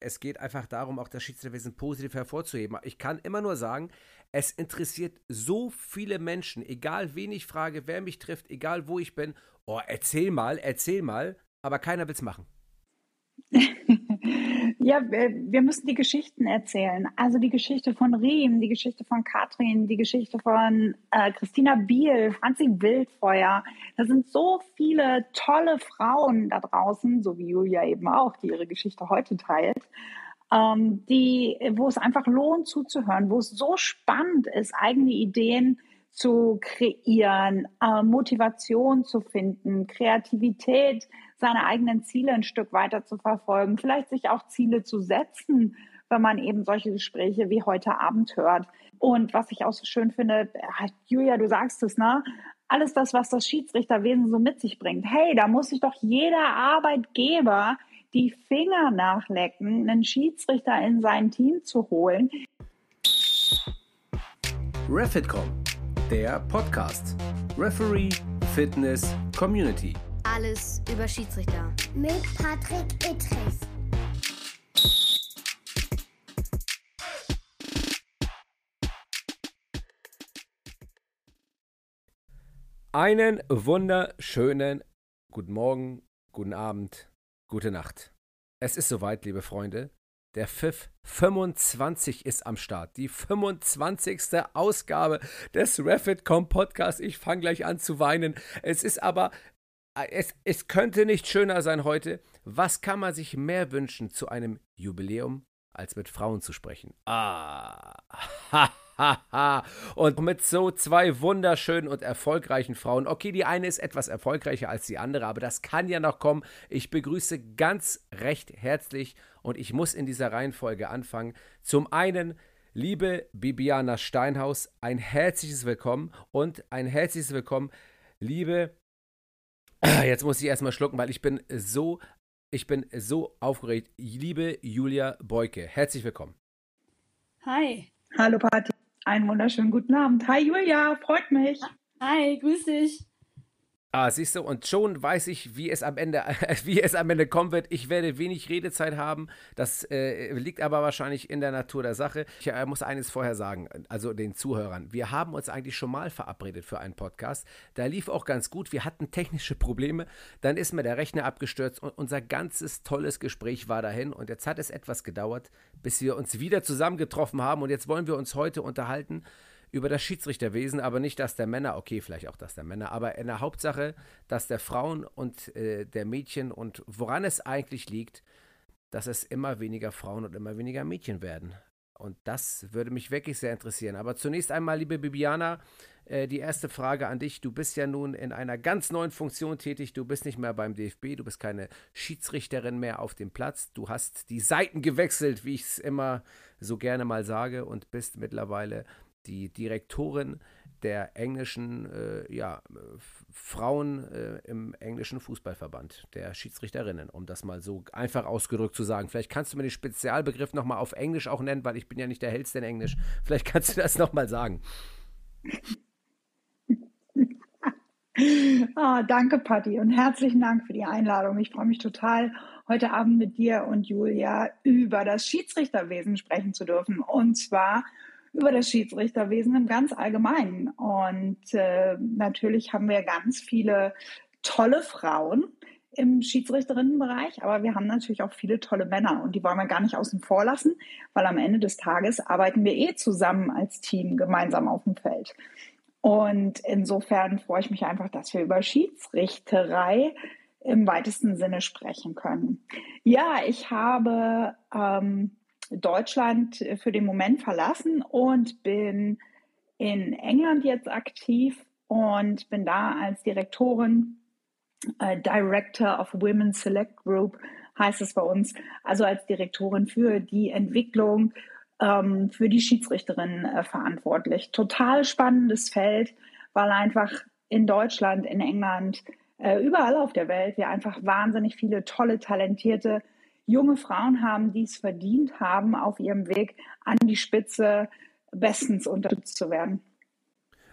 es geht einfach darum, auch das Schiedsrichterwesen positiv hervorzuheben. Ich kann immer nur sagen, es interessiert so viele Menschen, egal wen ich frage, wer mich trifft, egal wo ich bin. Oh, erzähl mal, erzähl mal, aber keiner will es machen. ja, wir müssen die Geschichten erzählen. Also die Geschichte von Riem, die Geschichte von Katrin, die Geschichte von äh, Christina Biel, Franzi Wildfeuer. Da sind so viele tolle Frauen da draußen, so wie Julia eben auch, die ihre Geschichte heute teilt. Ähm, die, wo es einfach lohnt zuzuhören, wo es so spannend ist, eigene Ideen zu kreieren, äh, Motivation zu finden, Kreativität seine eigenen Ziele ein Stück weiter zu verfolgen, vielleicht sich auch Ziele zu setzen, wenn man eben solche Gespräche wie heute Abend hört. Und was ich auch so schön finde, Julia, du sagst es, ne? Alles das, was das Schiedsrichterwesen so mit sich bringt. Hey, da muss sich doch jeder Arbeitgeber die Finger nachlecken, einen Schiedsrichter in sein Team zu holen. Refitcom, der Podcast. Referee, Fitness, Community. Alles über Schiedsrichter. Mit Patrick Ittrich. Einen wunderschönen guten Morgen, guten Abend, gute Nacht. Es ist soweit, liebe Freunde. Der Pfiff 25 ist am Start. Die 25. Ausgabe des Refitcom Podcasts. Ich fange gleich an zu weinen. Es ist aber es, es könnte nicht schöner sein heute. Was kann man sich mehr wünschen zu einem Jubiläum, als mit Frauen zu sprechen? Ah, ha. Und mit so zwei wunderschönen und erfolgreichen Frauen. Okay, die eine ist etwas erfolgreicher als die andere, aber das kann ja noch kommen. Ich begrüße ganz recht herzlich und ich muss in dieser Reihenfolge anfangen. Zum einen Liebe Bibiana Steinhaus, ein herzliches Willkommen und ein herzliches Willkommen, liebe Jetzt muss ich erstmal schlucken, weil ich bin so, ich bin so aufgeregt. Liebe Julia Beuke, herzlich willkommen. Hi. Hallo Patti. Einen wunderschönen guten Abend. Hi Julia, freut mich. Hi, grüß dich. Ah, siehst du, und schon weiß ich, wie es am Ende, wie es am Ende kommen wird. Ich werde wenig Redezeit haben. Das äh, liegt aber wahrscheinlich in der Natur der Sache. Ich äh, muss eines vorher sagen, also den Zuhörern. Wir haben uns eigentlich schon mal verabredet für einen Podcast. Da lief auch ganz gut. Wir hatten technische Probleme. Dann ist mir der Rechner abgestürzt und unser ganzes tolles Gespräch war dahin. Und jetzt hat es etwas gedauert, bis wir uns wieder zusammengetroffen haben. Und jetzt wollen wir uns heute unterhalten über das Schiedsrichterwesen, aber nicht das der Männer, okay, vielleicht auch das der Männer, aber in der Hauptsache das der Frauen und äh, der Mädchen und woran es eigentlich liegt, dass es immer weniger Frauen und immer weniger Mädchen werden. Und das würde mich wirklich sehr interessieren. Aber zunächst einmal, liebe Bibiana, äh, die erste Frage an dich. Du bist ja nun in einer ganz neuen Funktion tätig. Du bist nicht mehr beim DFB, du bist keine Schiedsrichterin mehr auf dem Platz. Du hast die Seiten gewechselt, wie ich es immer so gerne mal sage, und bist mittlerweile die Direktorin der englischen äh, ja, Frauen äh, im englischen Fußballverband, der Schiedsrichterinnen, um das mal so einfach ausgedrückt zu sagen. Vielleicht kannst du mir den Spezialbegriff nochmal auf Englisch auch nennen, weil ich bin ja nicht der Hellste in Englisch. Vielleicht kannst du das nochmal sagen. oh, danke, Patti, und herzlichen Dank für die Einladung. Ich freue mich total, heute Abend mit dir und Julia über das Schiedsrichterwesen sprechen zu dürfen. Und zwar über das Schiedsrichterwesen im ganz Allgemeinen. Und äh, natürlich haben wir ganz viele tolle Frauen im Schiedsrichterinnenbereich, aber wir haben natürlich auch viele tolle Männer und die wollen wir gar nicht außen vor lassen, weil am Ende des Tages arbeiten wir eh zusammen als Team gemeinsam auf dem Feld. Und insofern freue ich mich einfach, dass wir über Schiedsrichterei im weitesten Sinne sprechen können. Ja, ich habe ähm, Deutschland äh, für den Moment verlassen und bin in England jetzt aktiv und bin da als Direktorin, äh, Director of Women Select Group heißt es bei uns, also als Direktorin für die Entwicklung ähm, für die Schiedsrichterin äh, verantwortlich. Total spannendes Feld, weil einfach in Deutschland, in England, äh, überall auf der Welt wir einfach wahnsinnig viele tolle, talentierte junge Frauen haben, die es verdient haben, auf ihrem Weg an die Spitze bestens unterstützt zu werden.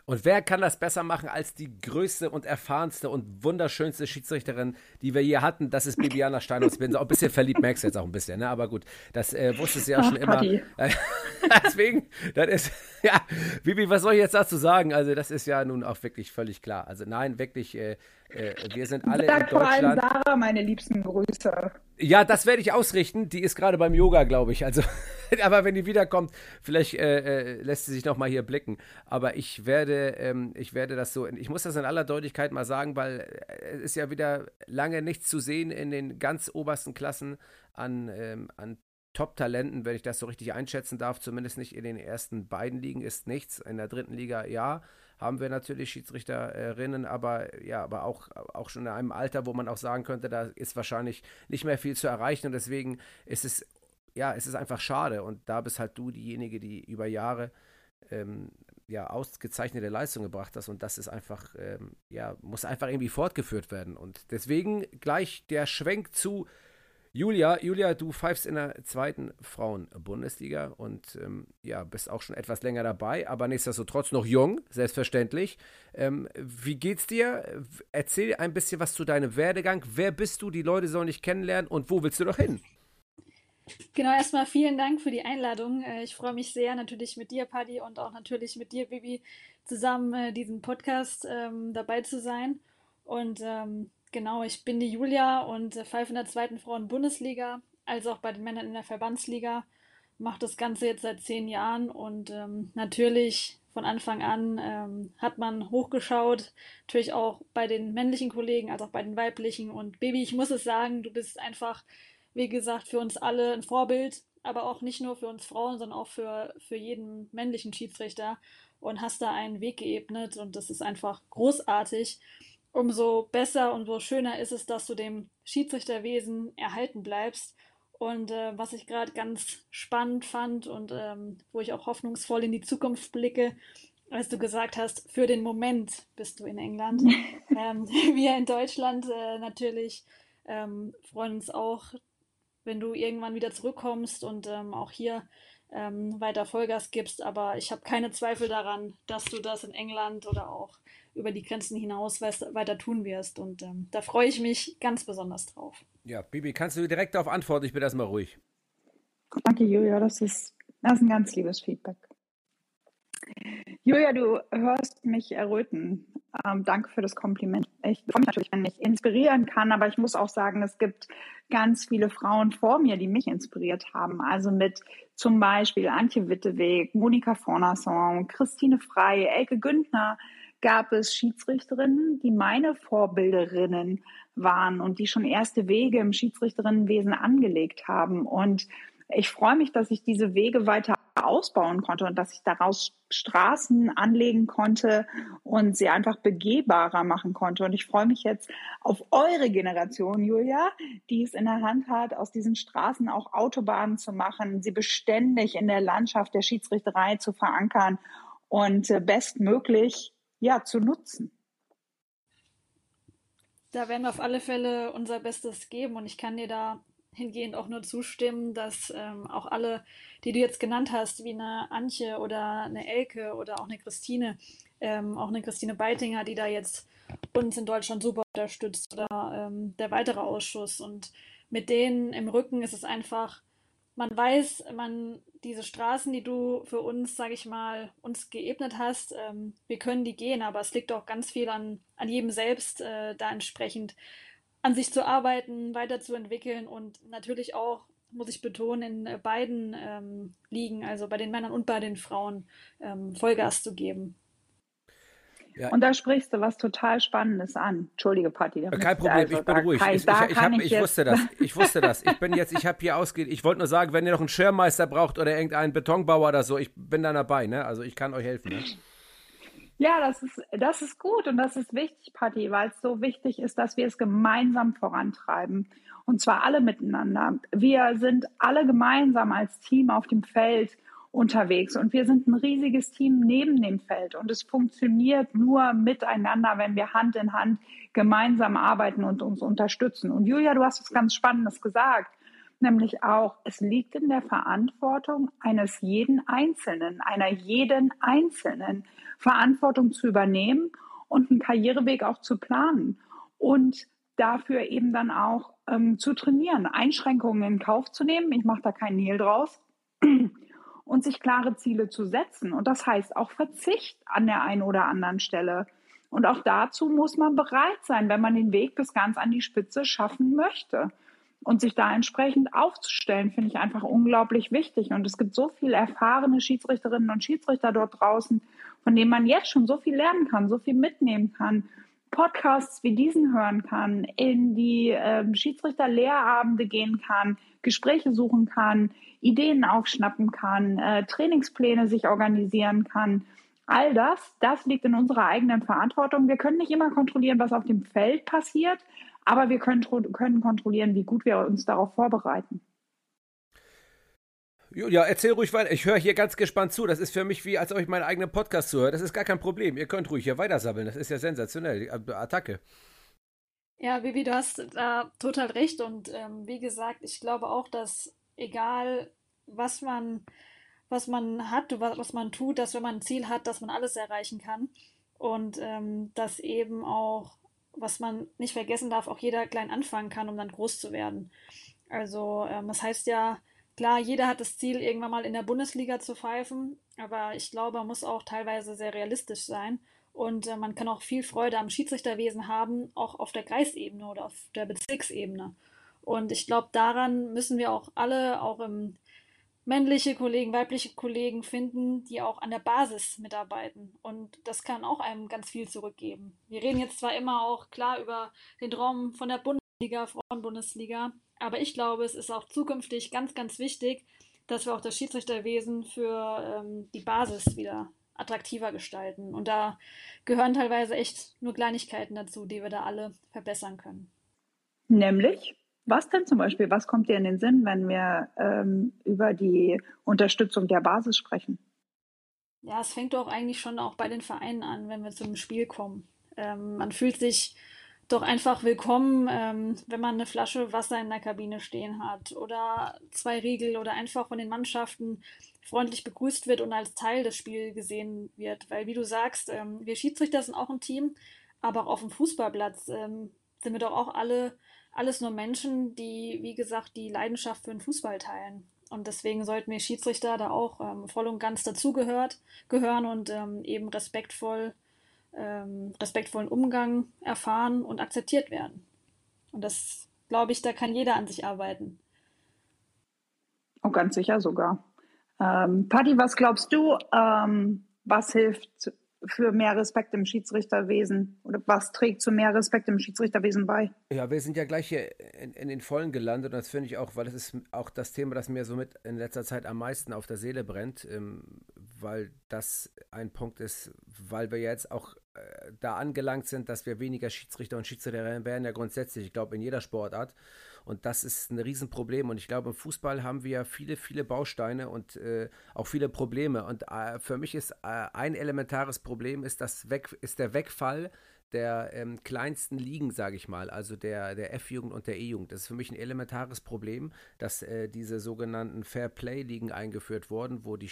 Und wer kann das besser machen als die größte und erfahrenste und wunderschönste Schiedsrichterin, die wir je hatten? Das ist Bibiana Steinhaus. Ich bin auch ein bisschen verliebt, merkst du jetzt auch ein bisschen, ne? Aber gut, das äh, wusste sie ja Ach, schon immer. Deswegen, das ist, ja, Bibi, was soll ich jetzt dazu sagen? Also, das ist ja nun auch wirklich völlig klar. Also, nein, wirklich, äh, wir sind alle Sag in Deutschland. Vor allem Sarah, meine liebsten Grüße. Ja, das werde ich ausrichten. Die ist gerade beim Yoga, glaube ich. Also, aber wenn die wiederkommt, vielleicht äh, äh, lässt sie sich noch mal hier blicken. Aber ich werde, ähm, ich werde das so. Ich muss das in aller Deutlichkeit mal sagen, weil äh, es ist ja wieder lange nichts zu sehen in den ganz obersten Klassen an, ähm, an Top-Talenten, wenn ich das so richtig einschätzen darf. Zumindest nicht in den ersten beiden Ligen ist nichts. In der dritten Liga ja haben wir natürlich Schiedsrichterinnen, aber ja, aber auch, auch schon in einem Alter, wo man auch sagen könnte, da ist wahrscheinlich nicht mehr viel zu erreichen und deswegen ist es, ja, es ist einfach schade und da bist halt du diejenige, die über Jahre ähm, ja, ausgezeichnete Leistung gebracht hast und das ist einfach, ähm, ja, muss einfach irgendwie fortgeführt werden und deswegen gleich der Schwenk zu Julia, Julia, du pfeifst in der zweiten Frauen-Bundesliga und ähm, ja, bist auch schon etwas länger dabei, aber nichtsdestotrotz noch jung, selbstverständlich. Ähm, wie geht's dir? Erzähl ein bisschen was zu deinem Werdegang. Wer bist du? Die Leute sollen dich kennenlernen und wo willst du doch hin? Genau, erstmal vielen Dank für die Einladung. Äh, ich freue mich sehr, natürlich mit dir, Paddy, und auch natürlich mit dir, Bibi, zusammen äh, diesen Podcast ähm, dabei zu sein. Und ähm, Genau, ich bin die Julia und pfeife in der zweiten Frauen-Bundesliga, als auch bei den Männern in der Verbandsliga. Mache das Ganze jetzt seit zehn Jahren und ähm, natürlich von Anfang an ähm, hat man hochgeschaut, natürlich auch bei den männlichen Kollegen als auch bei den weiblichen. Und Baby, ich muss es sagen, du bist einfach, wie gesagt, für uns alle ein Vorbild, aber auch nicht nur für uns Frauen, sondern auch für, für jeden männlichen Schiedsrichter und hast da einen Weg geebnet und das ist einfach großartig umso besser und umso schöner ist es, dass du dem Schiedsrichterwesen erhalten bleibst. Und äh, was ich gerade ganz spannend fand und ähm, wo ich auch hoffnungsvoll in die Zukunft blicke, als du gesagt hast, für den Moment bist du in England. ähm, wir in Deutschland äh, natürlich ähm, freuen uns auch, wenn du irgendwann wieder zurückkommst und ähm, auch hier ähm, weiter Vollgas gibst. Aber ich habe keine Zweifel daran, dass du das in England oder auch über die Grenzen hinaus weiter tun wirst. Und ähm, da freue ich mich ganz besonders drauf. Ja, Bibi, kannst du direkt darauf antworten? Ich bin erstmal ruhig. Danke, Julia. Das ist, das ist ein ganz liebes Feedback. Julia, du hörst mich erröten. Ähm, danke für das Kompliment. Ich freue mich natürlich, wenn ich inspirieren kann, aber ich muss auch sagen, es gibt ganz viele Frauen vor mir, die mich inspiriert haben. Also mit zum Beispiel Antje Witteweg, Monika Fornasson, Christine Frei, Elke Güntner, gab es Schiedsrichterinnen, die meine Vorbilderinnen waren und die schon erste Wege im Schiedsrichterinnenwesen angelegt haben. Und ich freue mich, dass ich diese Wege weiter ausbauen konnte und dass ich daraus Straßen anlegen konnte und sie einfach begehbarer machen konnte. Und ich freue mich jetzt auf eure Generation, Julia, die es in der Hand hat, aus diesen Straßen auch Autobahnen zu machen, sie beständig in der Landschaft der Schiedsrichterei zu verankern und äh, bestmöglich ja, zu nutzen. Da werden wir auf alle Fälle unser Bestes geben und ich kann dir da hingehend auch nur zustimmen, dass ähm, auch alle, die du jetzt genannt hast, wie eine Antje oder eine Elke oder auch eine Christine, ähm, auch eine Christine Beitinger, die da jetzt uns in Deutschland super unterstützt oder ähm, der weitere Ausschuss und mit denen im Rücken ist es einfach man weiß, man diese Straßen, die du für uns, sage ich mal, uns geebnet hast, ähm, wir können die gehen, aber es liegt auch ganz viel an, an jedem selbst, äh, da entsprechend an sich zu arbeiten, weiterzuentwickeln und natürlich auch, muss ich betonen, in beiden ähm, Ligen, also bei den Männern und bei den Frauen, ähm, Vollgas zu geben. Ja. Und da sprichst du was total Spannendes an. Entschuldige, Patti. Kein Problem, also, ich bin ruhig. Kann, ich, ich, ich, hab, ich wusste das. Ich wusste das. Ich bin jetzt, ich habe hier ausgeht. Ich wollte nur sagen, wenn ihr noch einen Schirmmeister braucht oder irgendeinen Betonbauer oder so, ich bin da dabei. Ne? Also ich kann euch helfen. Ne? Ja, das ist, das ist gut und das ist wichtig, Patti, weil es so wichtig ist, dass wir es gemeinsam vorantreiben. Und zwar alle miteinander. Wir sind alle gemeinsam als Team auf dem Feld unterwegs. Und wir sind ein riesiges Team neben dem Feld. Und es funktioniert nur miteinander, wenn wir Hand in Hand gemeinsam arbeiten und uns unterstützen. Und Julia, du hast was ganz Spannendes gesagt. nämlich auch, es liegt in der Verantwortung eines jeden Einzelnen, einer jeden Einzelnen, Verantwortung zu übernehmen und einen Karriereweg auch zu planen und dafür eben dann auch ähm, zu trainieren, Einschränkungen in Kauf zu nehmen. Ich mache da kein Hehl draus. Und sich klare Ziele zu setzen. Und das heißt auch Verzicht an der einen oder anderen Stelle. Und auch dazu muss man bereit sein, wenn man den Weg bis ganz an die Spitze schaffen möchte. Und sich da entsprechend aufzustellen, finde ich einfach unglaublich wichtig. Und es gibt so viele erfahrene Schiedsrichterinnen und Schiedsrichter dort draußen, von denen man jetzt schon so viel lernen kann, so viel mitnehmen kann. Podcasts wie diesen hören kann, in die äh, Schiedsrichter-Lehrabende gehen kann, Gespräche suchen kann, Ideen aufschnappen kann, äh, Trainingspläne sich organisieren kann. All das, das liegt in unserer eigenen Verantwortung. Wir können nicht immer kontrollieren, was auf dem Feld passiert, aber wir können, können kontrollieren, wie gut wir uns darauf vorbereiten. Ja, erzähl ruhig weiter. Ich höre hier ganz gespannt zu. Das ist für mich wie, als ob ich meinen eigenen Podcast zuhöre. Das ist gar kein Problem. Ihr könnt ruhig hier weitersammeln. Das ist ja sensationell. Die Attacke. Ja, Vivi, du hast da total recht. Und ähm, wie gesagt, ich glaube auch, dass egal, was man, was man hat, was man tut, dass wenn man ein Ziel hat, dass man alles erreichen kann. Und ähm, dass eben auch, was man nicht vergessen darf, auch jeder klein anfangen kann, um dann groß zu werden. Also, ähm, das heißt ja, Klar, jeder hat das Ziel, irgendwann mal in der Bundesliga zu pfeifen, aber ich glaube, man muss auch teilweise sehr realistisch sein. Und äh, man kann auch viel Freude am Schiedsrichterwesen haben, auch auf der Kreisebene oder auf der Bezirksebene. Und ich glaube, daran müssen wir auch alle, auch im männliche Kollegen, weibliche Kollegen finden, die auch an der Basis mitarbeiten. Und das kann auch einem ganz viel zurückgeben. Wir reden jetzt zwar immer auch klar über den Traum von der Bundesliga, Frauenbundesliga, aber ich glaube, es ist auch zukünftig ganz, ganz wichtig, dass wir auch das Schiedsrichterwesen für ähm, die Basis wieder attraktiver gestalten. Und da gehören teilweise echt nur Kleinigkeiten dazu, die wir da alle verbessern können. Nämlich? Was denn zum Beispiel? Was kommt dir in den Sinn, wenn wir ähm, über die Unterstützung der Basis sprechen? Ja, es fängt doch eigentlich schon auch bei den Vereinen an, wenn wir zum Spiel kommen. Ähm, man fühlt sich doch einfach willkommen, ähm, wenn man eine Flasche Wasser in der Kabine stehen hat oder zwei Riegel oder einfach von den Mannschaften freundlich begrüßt wird und als Teil des Spiels gesehen wird. Weil, wie du sagst, ähm, wir Schiedsrichter sind auch ein Team, aber auch auf dem Fußballplatz ähm, sind wir doch auch alle alles nur Menschen, die, wie gesagt, die Leidenschaft für den Fußball teilen. Und deswegen sollten wir Schiedsrichter da auch ähm, voll und ganz dazugehört gehören und ähm, eben respektvoll ähm, respektvollen Umgang erfahren und akzeptiert werden. Und das, glaube ich, da kann jeder an sich arbeiten. Oh, ganz sicher sogar. Ähm, Patti, was glaubst du, ähm, was hilft für mehr Respekt im Schiedsrichterwesen oder was trägt zu mehr Respekt im Schiedsrichterwesen bei? Ja, wir sind ja gleich hier in, in den Vollen gelandet und das finde ich auch, weil das ist auch das Thema, das mir somit in letzter Zeit am meisten auf der Seele brennt, ähm, weil das ein Punkt ist, weil wir jetzt auch da angelangt sind, dass wir weniger Schiedsrichter und Schiedsrichterinnen werden, ja grundsätzlich, ich glaube in jeder Sportart. Und das ist ein Riesenproblem. Und ich glaube, im Fußball haben wir viele, viele Bausteine und äh, auch viele Probleme. Und äh, für mich ist äh, ein elementares Problem ist, das Weg, ist der Wegfall der ähm, kleinsten Ligen, sage ich mal, also der, der F-Jugend und der E-Jugend. Das ist für mich ein elementares Problem, dass äh, diese sogenannten Fair Play-Ligen eingeführt wurden, wo die,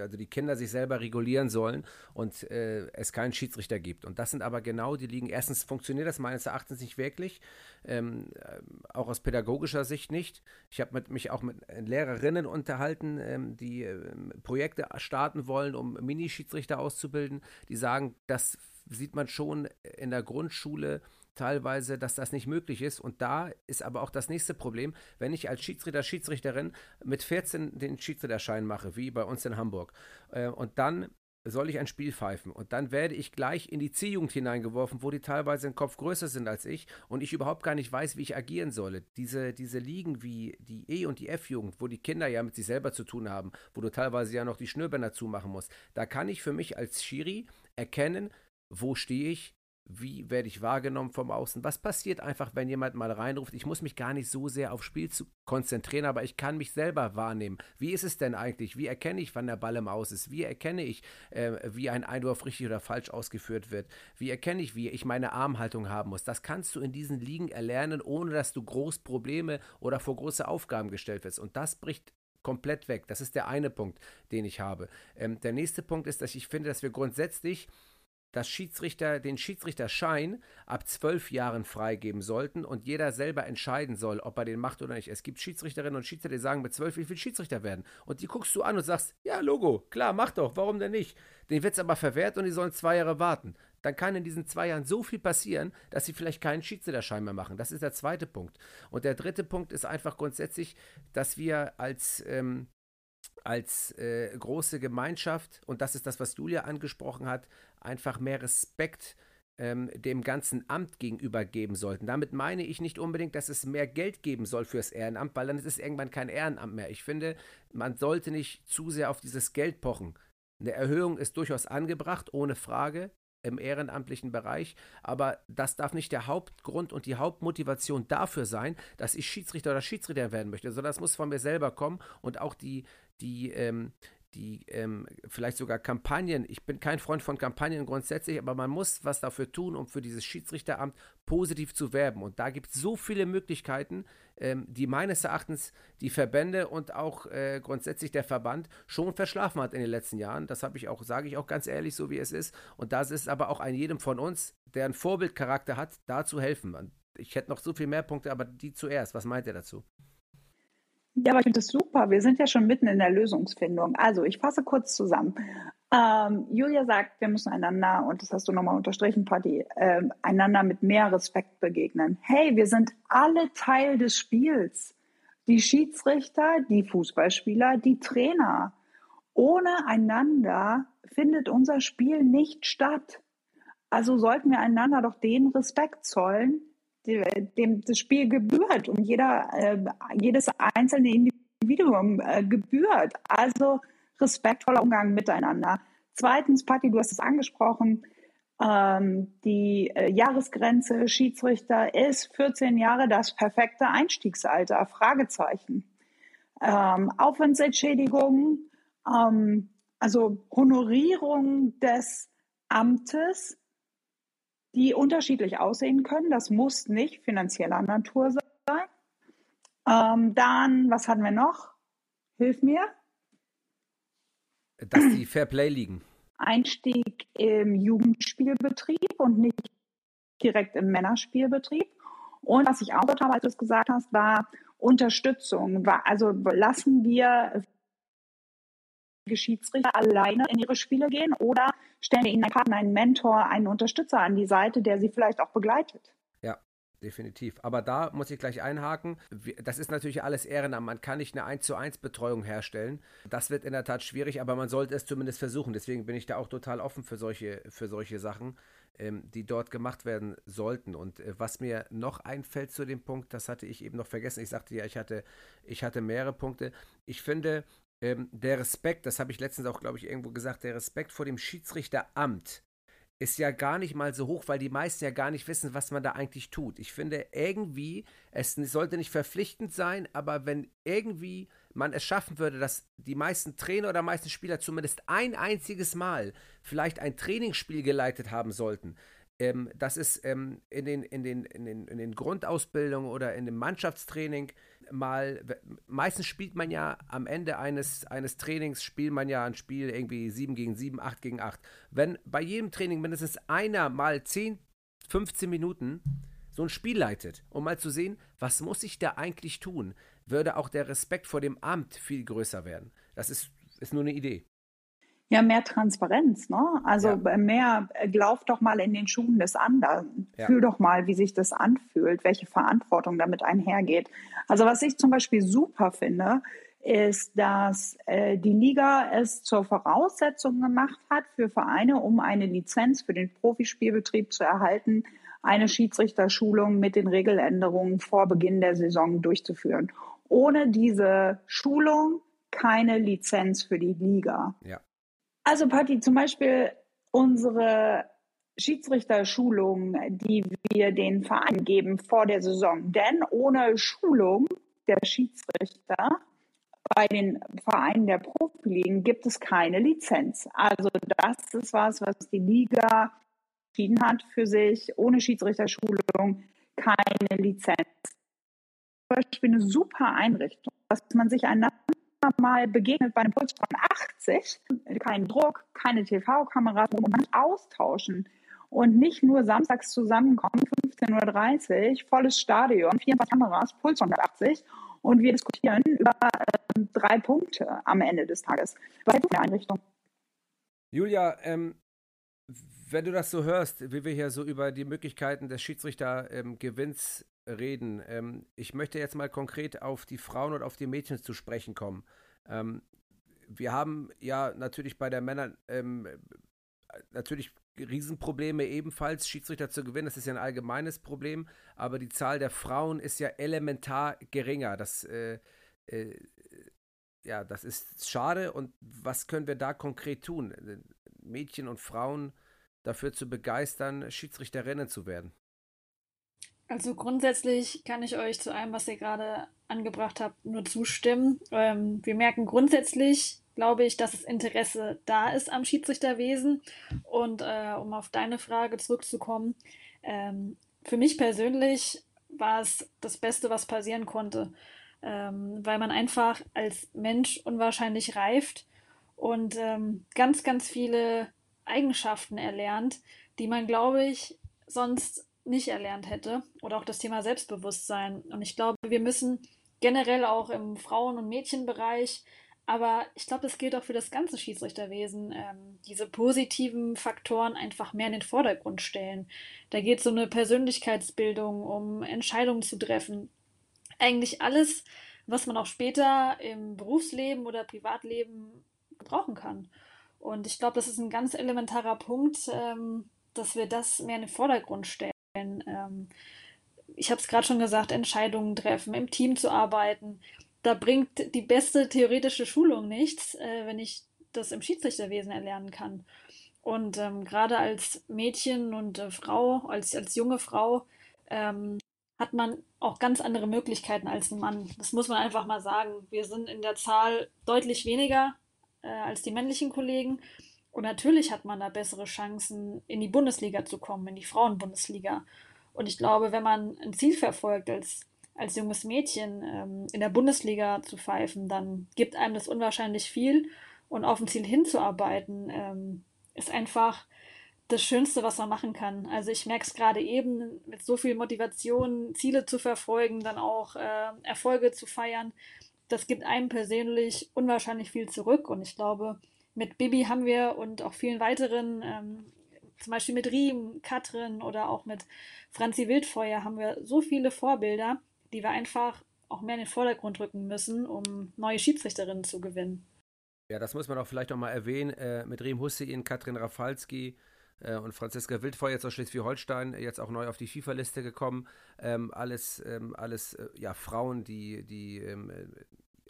also die Kinder sich selber regulieren sollen und äh, es keinen Schiedsrichter gibt. Und das sind aber genau die Ligen. Erstens funktioniert das meines Erachtens nicht wirklich, ähm, äh, auch aus pädagogischer Sicht nicht. Ich habe mich auch mit Lehrerinnen unterhalten, ähm, die ähm, Projekte starten wollen, um Mini-Schiedsrichter auszubilden, die sagen, dass sieht man schon in der Grundschule teilweise, dass das nicht möglich ist. Und da ist aber auch das nächste Problem, wenn ich als Schiedsrichter, Schiedsrichterin mit 14 den Schiedsrichterschein mache, wie bei uns in Hamburg, äh, und dann soll ich ein Spiel pfeifen und dann werde ich gleich in die C-Jugend hineingeworfen, wo die teilweise einen Kopf größer sind als ich und ich überhaupt gar nicht weiß, wie ich agieren solle. Diese, diese Ligen wie die E- und die F-Jugend, wo die Kinder ja mit sich selber zu tun haben, wo du teilweise ja noch die Schnürbänder zumachen musst, da kann ich für mich als Schiri erkennen, wo stehe ich, wie werde ich wahrgenommen vom Außen? Was passiert einfach, wenn jemand mal reinruft? Ich muss mich gar nicht so sehr aufs Spiel konzentrieren, aber ich kann mich selber wahrnehmen. Wie ist es denn eigentlich? Wie erkenne ich, wann der Ball im Aus ist? Wie erkenne ich, äh, wie ein Einwurf richtig oder falsch ausgeführt wird? Wie erkenne ich, wie ich meine Armhaltung haben muss? Das kannst du in diesen Ligen erlernen, ohne dass du groß Probleme oder vor große Aufgaben gestellt wirst. Und das bricht komplett weg. Das ist der eine Punkt, den ich habe. Ähm, der nächste Punkt ist, dass ich finde, dass wir grundsätzlich dass Schiedsrichter den Schiedsrichterschein ab zwölf Jahren freigeben sollten und jeder selber entscheiden soll, ob er den macht oder nicht. Es gibt Schiedsrichterinnen und Schiedsrichter, die sagen mit zwölf, wie viel Schiedsrichter werden. Und die guckst du an und sagst, ja, Logo, klar, mach doch, warum denn nicht? Den wird es aber verwehrt und die sollen zwei Jahre warten. Dann kann in diesen zwei Jahren so viel passieren, dass sie vielleicht keinen Schiedsrichterschein mehr machen. Das ist der zweite Punkt. Und der dritte Punkt ist einfach grundsätzlich, dass wir als ähm, als äh, große Gemeinschaft, und das ist das, was Julia angesprochen hat, einfach mehr Respekt ähm, dem ganzen Amt gegenüber geben sollten. Damit meine ich nicht unbedingt, dass es mehr Geld geben soll fürs Ehrenamt, weil dann ist es irgendwann kein Ehrenamt mehr. Ich finde, man sollte nicht zu sehr auf dieses Geld pochen. Eine Erhöhung ist durchaus angebracht, ohne Frage im ehrenamtlichen Bereich, aber das darf nicht der Hauptgrund und die Hauptmotivation dafür sein, dass ich Schiedsrichter oder Schiedsrichter werden möchte, sondern das muss von mir selber kommen und auch die, die, ähm, die ähm, vielleicht sogar Kampagnen. Ich bin kein Freund von Kampagnen grundsätzlich, aber man muss was dafür tun, um für dieses Schiedsrichteramt positiv zu werben. Und da gibt es so viele Möglichkeiten, ähm, die meines Erachtens die Verbände und auch äh, grundsätzlich der Verband schon verschlafen hat in den letzten Jahren. Das habe ich auch, sage ich auch ganz ehrlich, so wie es ist. Und das ist aber auch an jedem von uns, der einen Vorbildcharakter hat, da zu helfen. Ich hätte noch so viel mehr Punkte, aber die zuerst. Was meint ihr dazu? Ja, aber ich finde das super. Wir sind ja schon mitten in der Lösungsfindung. Also, ich fasse kurz zusammen. Ähm, Julia sagt, wir müssen einander, und das hast du nochmal unterstrichen, Patti, äh, einander mit mehr Respekt begegnen. Hey, wir sind alle Teil des Spiels. Die Schiedsrichter, die Fußballspieler, die Trainer. Ohne einander findet unser Spiel nicht statt. Also sollten wir einander doch den Respekt zollen, dem das Spiel gebührt und jeder, äh, jedes einzelne Individuum äh, gebührt. Also respektvoller Umgang miteinander. Zweitens, Patti, du hast es angesprochen, ähm, die äh, Jahresgrenze Schiedsrichter ist 14 Jahre das perfekte Einstiegsalter, Fragezeichen. Ähm, Aufwandsentschädigung, ähm, also Honorierung des Amtes die unterschiedlich aussehen können. Das muss nicht finanzieller Natur sein. Ähm, dann, was hatten wir noch? Hilf mir. Dass die Fairplay liegen. Einstieg im Jugendspielbetrieb und nicht direkt im Männerspielbetrieb. Und was ich auch gehört habe, als du es gesagt hast, war Unterstützung. Also lassen wir Schiedsrichter alleine in ihre Spiele gehen oder stellen wir ihnen einen Partner, einen Mentor, einen Unterstützer an die Seite, der sie vielleicht auch begleitet. Ja, definitiv. Aber da muss ich gleich einhaken. Das ist natürlich alles Ehrenamt. Man kann nicht eine 1 zu 1 Betreuung herstellen. Das wird in der Tat schwierig, aber man sollte es zumindest versuchen. Deswegen bin ich da auch total offen für solche, für solche Sachen, ähm, die dort gemacht werden sollten. Und äh, was mir noch einfällt zu dem Punkt, das hatte ich eben noch vergessen. Ich sagte ja, ich hatte, ich hatte mehrere Punkte. Ich finde, ähm, der Respekt, das habe ich letztens auch, glaube ich, irgendwo gesagt, der Respekt vor dem Schiedsrichteramt ist ja gar nicht mal so hoch, weil die meisten ja gar nicht wissen, was man da eigentlich tut. Ich finde irgendwie, es sollte nicht verpflichtend sein, aber wenn irgendwie man es schaffen würde, dass die meisten Trainer oder meisten Spieler zumindest ein einziges Mal vielleicht ein Trainingsspiel geleitet haben sollten, ähm, das ist ähm, in, den, in, den, in, den, in den Grundausbildungen oder in dem Mannschaftstraining mal, meistens spielt man ja am Ende eines, eines Trainings, spielt man ja ein Spiel irgendwie 7 gegen 7, 8 gegen 8. Wenn bei jedem Training mindestens einer mal 10, 15 Minuten so ein Spiel leitet, um mal zu sehen, was muss ich da eigentlich tun, würde auch der Respekt vor dem Amt viel größer werden. Das ist, ist nur eine Idee. Ja, mehr Transparenz, ne? Also ja. mehr, äh, lauf doch mal in den Schuhen des anderen. Ja. Fühl doch mal, wie sich das anfühlt, welche Verantwortung damit einhergeht. Also was ich zum Beispiel super finde, ist, dass äh, die Liga es zur Voraussetzung gemacht hat für Vereine, um eine Lizenz für den Profispielbetrieb zu erhalten, eine Schiedsrichterschulung mit den Regeländerungen vor Beginn der Saison durchzuführen. Ohne diese Schulung keine Lizenz für die Liga. Ja. Also Patti, zum Beispiel unsere Schiedsrichterschulungen, die wir den Verein geben vor der Saison. Denn ohne Schulung der Schiedsrichter bei den Vereinen der Profiligen gibt es keine Lizenz. Also das ist was, was die Liga entschieden hat für sich. Ohne Schiedsrichterschulung keine Lizenz. Zum Beispiel eine super Einrichtung, dass man sich einander mal begegnet bei einem Puls von 80, kein Druck, keine TV-Kameras, wo man austauschen und nicht nur samstags zusammenkommen, 15.30 Uhr, volles Stadion, 24 Kameras, Puls 180 und wir diskutieren über äh, drei Punkte am Ende des Tages. Du der Einrichtung? Julia, ähm, wenn du das so hörst, wie wir hier so über die Möglichkeiten des Schiedsrichtergewinns ähm, reden, ähm, ich möchte jetzt mal konkret auf die Frauen und auf die Mädchen zu sprechen kommen. Ähm, wir haben ja natürlich bei der Männer ähm, natürlich Riesenprobleme ebenfalls, Schiedsrichter zu gewinnen. Das ist ja ein allgemeines Problem, aber die Zahl der Frauen ist ja elementar geringer. Das, äh, äh, ja, das ist schade. Und was können wir da konkret tun? Mädchen und Frauen dafür zu begeistern, Schiedsrichterinnen zu werden? Also grundsätzlich kann ich euch zu allem, was ihr gerade angebracht habt, nur zustimmen. Ähm, wir merken grundsätzlich, glaube ich, dass das Interesse da ist am Schiedsrichterwesen. Und äh, um auf deine Frage zurückzukommen, ähm, für mich persönlich war es das Beste, was passieren konnte, ähm, weil man einfach als Mensch unwahrscheinlich reift und ähm, ganz, ganz viele Eigenschaften erlernt, die man, glaube ich, sonst nicht erlernt hätte. Oder auch das Thema Selbstbewusstsein. Und ich glaube, wir müssen generell auch im Frauen- und Mädchenbereich, aber ich glaube, das gilt auch für das ganze Schiedsrichterwesen, ähm, diese positiven Faktoren einfach mehr in den Vordergrund stellen. Da geht es um eine Persönlichkeitsbildung, um Entscheidungen zu treffen. Eigentlich alles, was man auch später im Berufsleben oder Privatleben brauchen kann. Und ich glaube, das ist ein ganz elementarer Punkt, ähm, dass wir das mehr in den Vordergrund stellen. Ähm, ich habe es gerade schon gesagt, Entscheidungen treffen, im Team zu arbeiten. Da bringt die beste theoretische Schulung nichts, äh, wenn ich das im Schiedsrichterwesen erlernen kann. Und ähm, gerade als Mädchen und äh, Frau, als, als junge Frau, ähm, hat man auch ganz andere Möglichkeiten als ein Mann. Das muss man einfach mal sagen. Wir sind in der Zahl deutlich weniger äh, als die männlichen Kollegen. Und natürlich hat man da bessere Chancen, in die Bundesliga zu kommen, in die Frauenbundesliga. Und ich glaube, wenn man ein Ziel verfolgt, als, als junges Mädchen ähm, in der Bundesliga zu pfeifen, dann gibt einem das unwahrscheinlich viel. Und auf ein Ziel hinzuarbeiten, ähm, ist einfach das Schönste, was man machen kann. Also ich merke es gerade eben, mit so viel Motivation, Ziele zu verfolgen, dann auch äh, Erfolge zu feiern. Das gibt einem persönlich unwahrscheinlich viel zurück. Und ich glaube, mit Bibi haben wir und auch vielen weiteren ähm, zum Beispiel mit Riem, Katrin oder auch mit Franzi Wildfeuer haben wir so viele Vorbilder, die wir einfach auch mehr in den Vordergrund rücken müssen, um neue Schiedsrichterinnen zu gewinnen. Ja, das muss man auch vielleicht nochmal erwähnen. Äh, mit Riem Hussein, Katrin Rafalski und Franziska Wildfeuer jetzt aus Schleswig-Holstein, jetzt auch neu auf die FIFA-Liste gekommen. Ähm, alles ähm, alles äh, ja, Frauen, die, die ähm,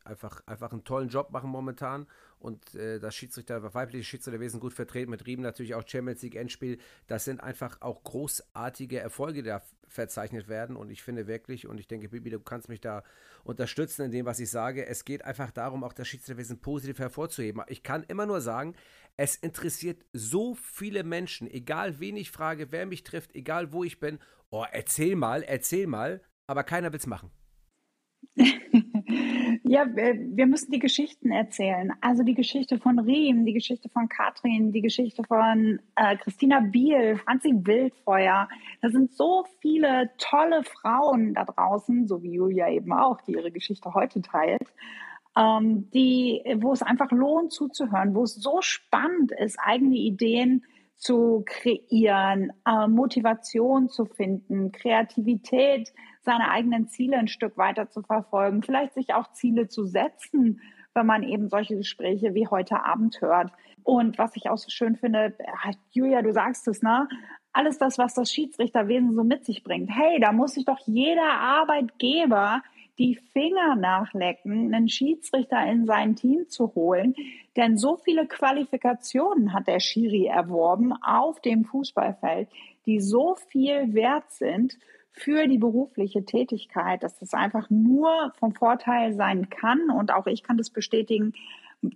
einfach, einfach einen tollen Job machen momentan und äh, das Schiedsrichter, weibliche Schiedsrichterwesen gut vertreten, mit Riemen natürlich auch Champions League Endspiel. Das sind einfach auch großartige Erfolge, die da verzeichnet werden und ich finde wirklich, und ich denke, Bibi, du kannst mich da unterstützen in dem, was ich sage, es geht einfach darum, auch das Schiedsrichterwesen positiv hervorzuheben. Ich kann immer nur sagen, es interessiert so viele Menschen, egal wen ich frage, wer mich trifft, egal wo ich bin, oh, erzähl mal, erzähl mal, aber keiner will es machen. Ja, wir müssen die Geschichten erzählen. Also die Geschichte von Riem, die Geschichte von Katrin, die Geschichte von äh, Christina Biel, Franzi Wildfeuer. Da sind so viele tolle Frauen da draußen, so wie Julia eben auch, die ihre Geschichte heute teilt, ähm, die, wo es einfach lohnt zuzuhören, wo es so spannend ist, eigene Ideen zu kreieren, äh, Motivation zu finden, Kreativität seine eigenen Ziele ein Stück weiter zu verfolgen, vielleicht sich auch Ziele zu setzen, wenn man eben solche Gespräche wie heute Abend hört. Und was ich auch so schön finde, Julia, du sagst es, ne? Alles das, was das Schiedsrichterwesen so mit sich bringt. Hey, da muss sich doch jeder Arbeitgeber die Finger nachlecken, einen Schiedsrichter in sein Team zu holen. Denn so viele Qualifikationen hat der Schiri erworben auf dem Fußballfeld, die so viel wert sind für die berufliche Tätigkeit, dass das einfach nur vom Vorteil sein kann. Und auch ich kann das bestätigen.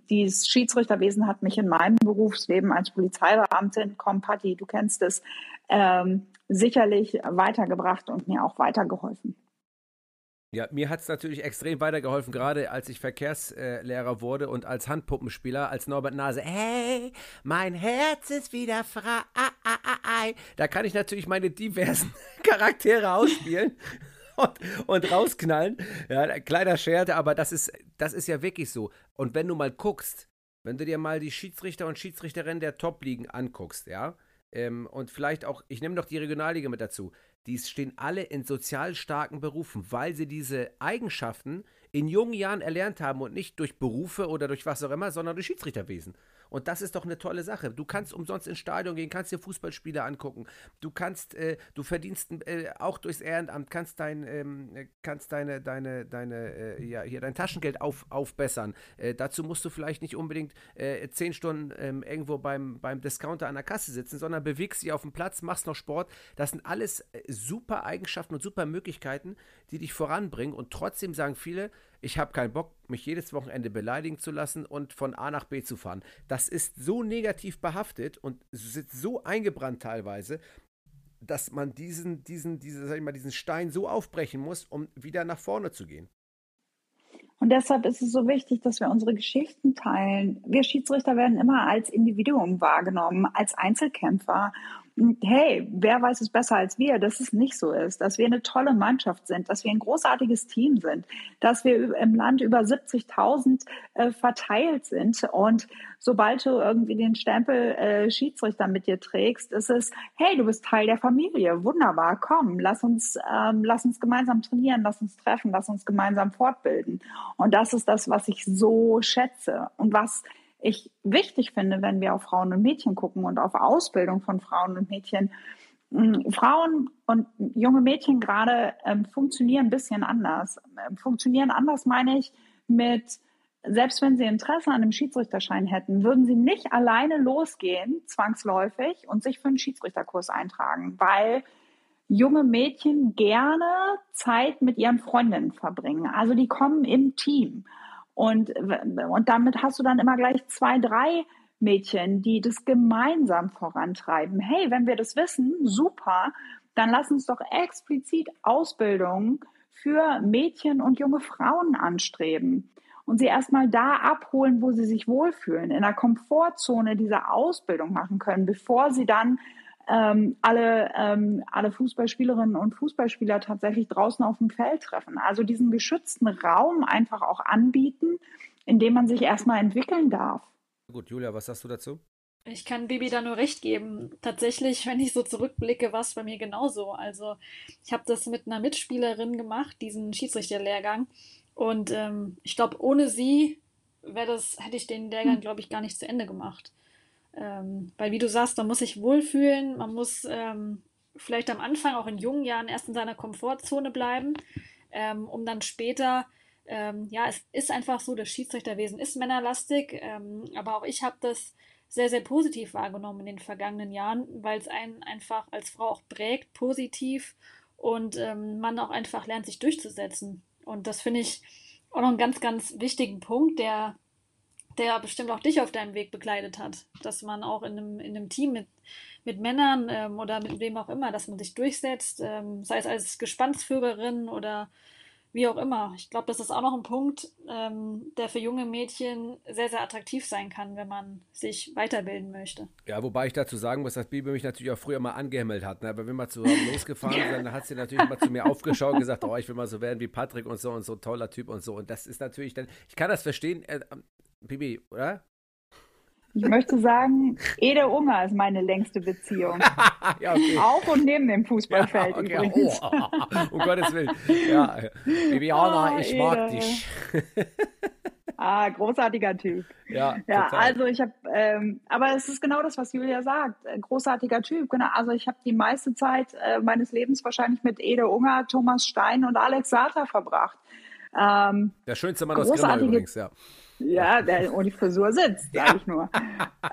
Dieses Schiedsrichterwesen hat mich in meinem Berufsleben als Polizeibeamtin, komm Patti, du kennst es, ähm, sicherlich weitergebracht und mir auch weitergeholfen. Ja, mir hat es natürlich extrem weitergeholfen, gerade als ich Verkehrslehrer wurde und als Handpuppenspieler, als Norbert Nase, hey, mein Herz ist wieder frei. Da kann ich natürlich meine diversen Charaktere ausspielen. Und, und, rausknallen. Ja, kleiner Scherz, aber das ist, das ist ja wirklich so. Und wenn du mal guckst, wenn du dir mal die Schiedsrichter und Schiedsrichterinnen der Top-Ligen anguckst, ja, ähm, und vielleicht auch, ich nehme doch die Regionalliga mit dazu, die stehen alle in sozial starken Berufen, weil sie diese Eigenschaften in jungen Jahren erlernt haben und nicht durch Berufe oder durch was auch immer, sondern durch Schiedsrichterwesen. Und das ist doch eine tolle Sache. Du kannst umsonst ins Stadion gehen, kannst dir Fußballspiele angucken. Du kannst, äh, du verdienst äh, auch durchs Ehrenamt, kannst dein, ähm, kannst deine, deine, deine, äh, ja, hier dein Taschengeld auf, aufbessern. Äh, dazu musst du vielleicht nicht unbedingt äh, zehn Stunden ähm, irgendwo beim, beim Discounter an der Kasse sitzen, sondern bewegst dich auf dem Platz, machst noch Sport. Das sind alles äh, super Eigenschaften und super Möglichkeiten, die dich voranbringen. Und trotzdem sagen viele, ich habe keinen Bock, mich jedes Wochenende beleidigen zu lassen und von A nach B zu fahren. Das ist so negativ behaftet und sitzt so eingebrannt teilweise, dass man diesen, diesen, diese, sag ich mal, diesen Stein so aufbrechen muss, um wieder nach vorne zu gehen. Und deshalb ist es so wichtig, dass wir unsere Geschichten teilen. Wir Schiedsrichter werden immer als Individuum wahrgenommen, als Einzelkämpfer hey, wer weiß es besser als wir, dass es nicht so ist, dass wir eine tolle Mannschaft sind, dass wir ein großartiges Team sind, dass wir im Land über 70.000 äh, verteilt sind. Und sobald du irgendwie den Stempel äh, Schiedsrichter mit dir trägst, ist es, hey, du bist Teil der Familie, wunderbar, komm, lass uns, ähm, lass uns gemeinsam trainieren, lass uns treffen, lass uns gemeinsam fortbilden. Und das ist das, was ich so schätze. Und was ich wichtig finde, wenn wir auf Frauen und Mädchen gucken und auf Ausbildung von Frauen und Mädchen. Hm, Frauen und junge Mädchen gerade ähm, funktionieren ein bisschen anders. Ähm, funktionieren anders meine ich mit, selbst wenn sie Interesse an einem Schiedsrichterschein hätten, würden sie nicht alleine losgehen, zwangsläufig, und sich für einen Schiedsrichterkurs eintragen, weil junge Mädchen gerne Zeit mit ihren Freundinnen verbringen. Also die kommen im Team. Und, und damit hast du dann immer gleich zwei, drei Mädchen, die das gemeinsam vorantreiben. Hey, wenn wir das wissen, super, dann lass uns doch explizit Ausbildung für Mädchen und junge Frauen anstreben und sie erstmal da abholen, wo sie sich wohlfühlen, in der Komfortzone dieser Ausbildung machen können, bevor sie dann ähm, alle, ähm, alle Fußballspielerinnen und Fußballspieler tatsächlich draußen auf dem Feld treffen. Also diesen geschützten Raum einfach auch anbieten, in dem man sich erstmal entwickeln darf. Gut, Julia, was sagst du dazu? Ich kann Bibi da nur recht geben. Tatsächlich, wenn ich so zurückblicke, war es bei mir genauso. Also ich habe das mit einer Mitspielerin gemacht, diesen Schiedsrichterlehrgang. Und ähm, ich glaube, ohne sie wäre das, hätte ich den Lehrgang, hm. glaube ich, gar nicht zu Ende gemacht. Ähm, weil wie du sagst, man muss sich wohlfühlen, man muss ähm, vielleicht am Anfang auch in jungen Jahren erst in seiner Komfortzone bleiben, ähm, um dann später, ähm, ja, es ist einfach so, das Schiedsrichterwesen ist männerlastig, ähm, aber auch ich habe das sehr, sehr positiv wahrgenommen in den vergangenen Jahren, weil es einen einfach als Frau auch prägt, positiv und ähm, man auch einfach lernt, sich durchzusetzen. Und das finde ich auch noch einen ganz, ganz wichtigen Punkt, der der bestimmt auch dich auf deinem Weg begleitet hat. Dass man auch in einem, in einem Team mit, mit Männern ähm, oder mit wem auch immer, dass man sich durchsetzt, ähm, sei es als Gespannsführerin oder wie auch immer. Ich glaube, das ist auch noch ein Punkt, ähm, der für junge Mädchen sehr, sehr attraktiv sein kann, wenn man sich weiterbilden möchte. Ja, wobei ich dazu sagen muss, dass Bibi mich natürlich auch früher mal angehimmelt hat. Ne? Aber wenn wir zusammen losgefahren sind, dann hat sie natürlich mal zu mir aufgeschaut und gesagt, oh, ich will mal so werden wie Patrick und so und so, toller Typ und so. Und das ist natürlich dann, ich kann das verstehen, äh, Bibi, oder? Ich möchte sagen, Ede Unger ist meine längste Beziehung. ja, okay. Auch und neben dem Fußballfeld ja, okay. übrigens. Oh, oh, oh, um Gottes Willen. Ja, Bibiana, oh, ich Ede. mag dich. ah, großartiger Typ. Ja, ja also ich habe, ähm, aber es ist genau das, was Julia sagt. Großartiger Typ. Genau. Also ich habe die meiste Zeit äh, meines Lebens wahrscheinlich mit Ede Unger, Thomas Stein und Alex Sata verbracht. Ähm, der schönste Mann aus Grimma übrigens, ja. Ja, der, die Frisur sitzt, sage ich nur.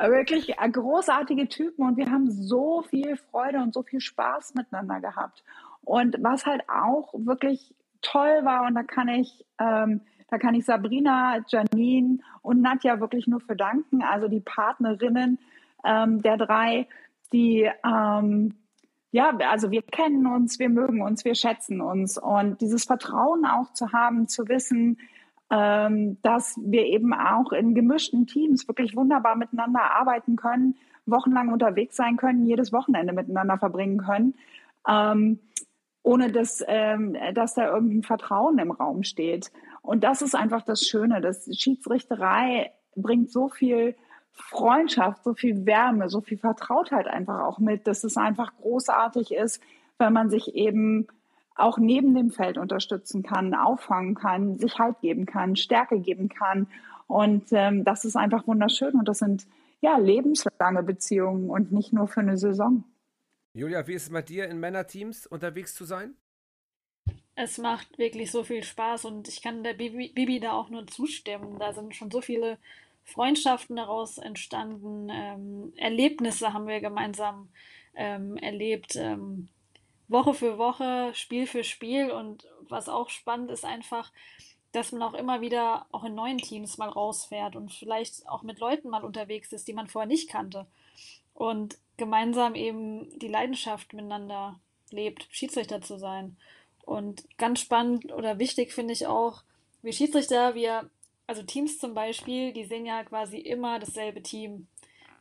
Wirklich äh, großartige Typen und wir haben so viel Freude und so viel Spaß miteinander gehabt. Und was halt auch wirklich toll war, und da kann ich, ähm, da kann ich Sabrina, Janine und Nadja wirklich nur für danken, also die Partnerinnen ähm, der drei, die ähm, ja, also wir kennen uns, wir mögen uns, wir schätzen uns und dieses Vertrauen auch zu haben, zu wissen, ähm, dass wir eben auch in gemischten Teams wirklich wunderbar miteinander arbeiten können, wochenlang unterwegs sein können, jedes Wochenende miteinander verbringen können, ähm, ohne dass, ähm, dass da irgendein Vertrauen im Raum steht. Und das ist einfach das Schöne. Das Schiedsrichterei bringt so viel Freundschaft, so viel Wärme, so viel Vertrautheit einfach auch mit, dass es einfach großartig ist, wenn man sich eben auch neben dem Feld unterstützen kann, auffangen kann, sich Halt geben kann, Stärke geben kann. Und ähm, das ist einfach wunderschön und das sind ja lebenslange Beziehungen und nicht nur für eine Saison. Julia, wie ist es bei dir in Männerteams unterwegs zu sein? Es macht wirklich so viel Spaß und ich kann der Bibi, Bibi da auch nur zustimmen. Da sind schon so viele Freundschaften daraus entstanden, ähm, Erlebnisse haben wir gemeinsam ähm, erlebt. Ähm, Woche für Woche, Spiel für Spiel. Und was auch spannend ist einfach, dass man auch immer wieder auch in neuen Teams mal rausfährt und vielleicht auch mit Leuten mal unterwegs ist, die man vorher nicht kannte. Und gemeinsam eben die Leidenschaft miteinander lebt, Schiedsrichter zu sein. Und ganz spannend oder wichtig finde ich auch, wir Schiedsrichter, wir, also Teams zum Beispiel, die sehen ja quasi immer dasselbe Team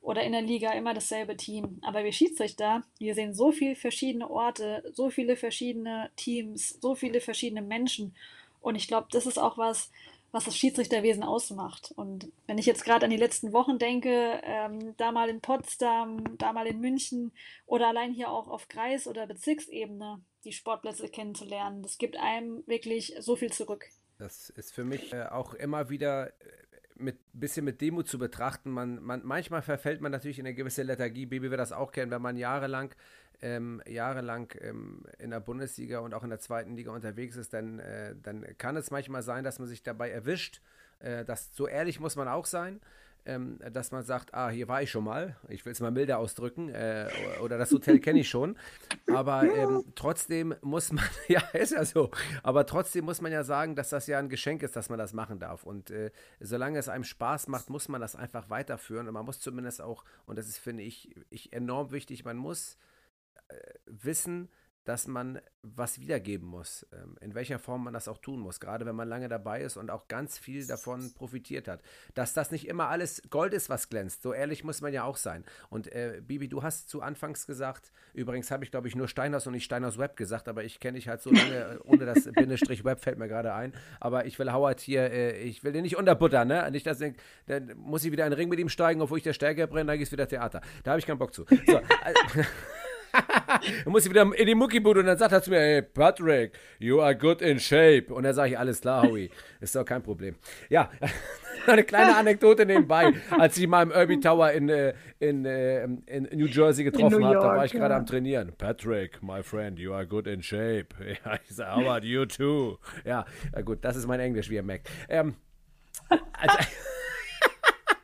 oder in der Liga immer dasselbe Team. Aber wir Schiedsrichter, wir sehen so viele verschiedene Orte, so viele verschiedene Teams, so viele verschiedene Menschen. Und ich glaube, das ist auch was, was das Schiedsrichterwesen ausmacht. Und wenn ich jetzt gerade an die letzten Wochen denke, ähm, da mal in Potsdam, da mal in München oder allein hier auch auf Kreis- oder Bezirksebene die Sportplätze kennenzulernen, das gibt einem wirklich so viel zurück. Das ist für mich äh, auch immer wieder äh, mit bisschen mit Demut zu betrachten. Man, man, manchmal verfällt man natürlich in eine gewisse Lethargie. Baby wird das auch kennen, wenn man jahrelang, ähm, jahrelang ähm, in der Bundesliga und auch in der zweiten Liga unterwegs ist, dann, äh, dann kann es manchmal sein, dass man sich dabei erwischt. Äh, das, so ehrlich muss man auch sein ähm, dass man sagt, ah, hier war ich schon mal, ich will es mal milder ausdrücken, äh, oder das Hotel kenne ich schon, aber ähm, trotzdem muss man, ja, ist ja so, aber trotzdem muss man ja sagen, dass das ja ein Geschenk ist, dass man das machen darf. Und äh, solange es einem Spaß macht, muss man das einfach weiterführen. Und man muss zumindest auch, und das ist, finde ich, ich enorm wichtig, man muss äh, wissen, dass man was wiedergeben muss, ähm, in welcher Form man das auch tun muss, gerade wenn man lange dabei ist und auch ganz viel davon profitiert hat. Dass das nicht immer alles Gold ist, was glänzt, so ehrlich muss man ja auch sein. Und äh, Bibi, du hast zu Anfangs gesagt, übrigens habe ich glaube ich nur Steinhaus und nicht Steinhaus Web gesagt, aber ich kenne dich halt so lange, äh, ohne das Bindestrich Web fällt mir gerade ein, aber ich will Howard hier, äh, ich will den nicht unterbuttern, ne? Nicht, dass ich, dann muss ich wieder in den Ring mit ihm steigen, obwohl ich der Stärke brenne, dann ist wieder Theater. Da habe ich keinen Bock zu. So, äh, dann muss ich wieder in die Muckibude und dann sagt er zu mir, hey Patrick, you are good in shape. Und dann sage ich, alles klar, Howie, ist doch kein Problem. Ja, eine kleine Anekdote nebenbei. Als ich mal im Irby Tower in, äh, in, äh, in New Jersey getroffen habe, da war ich gerade ja. am Trainieren. Patrick, my friend, you are good in shape. Ja, ich sage, how about you too? Ja, gut, das ist mein Englisch, wie ihr merkt. Ähm, also,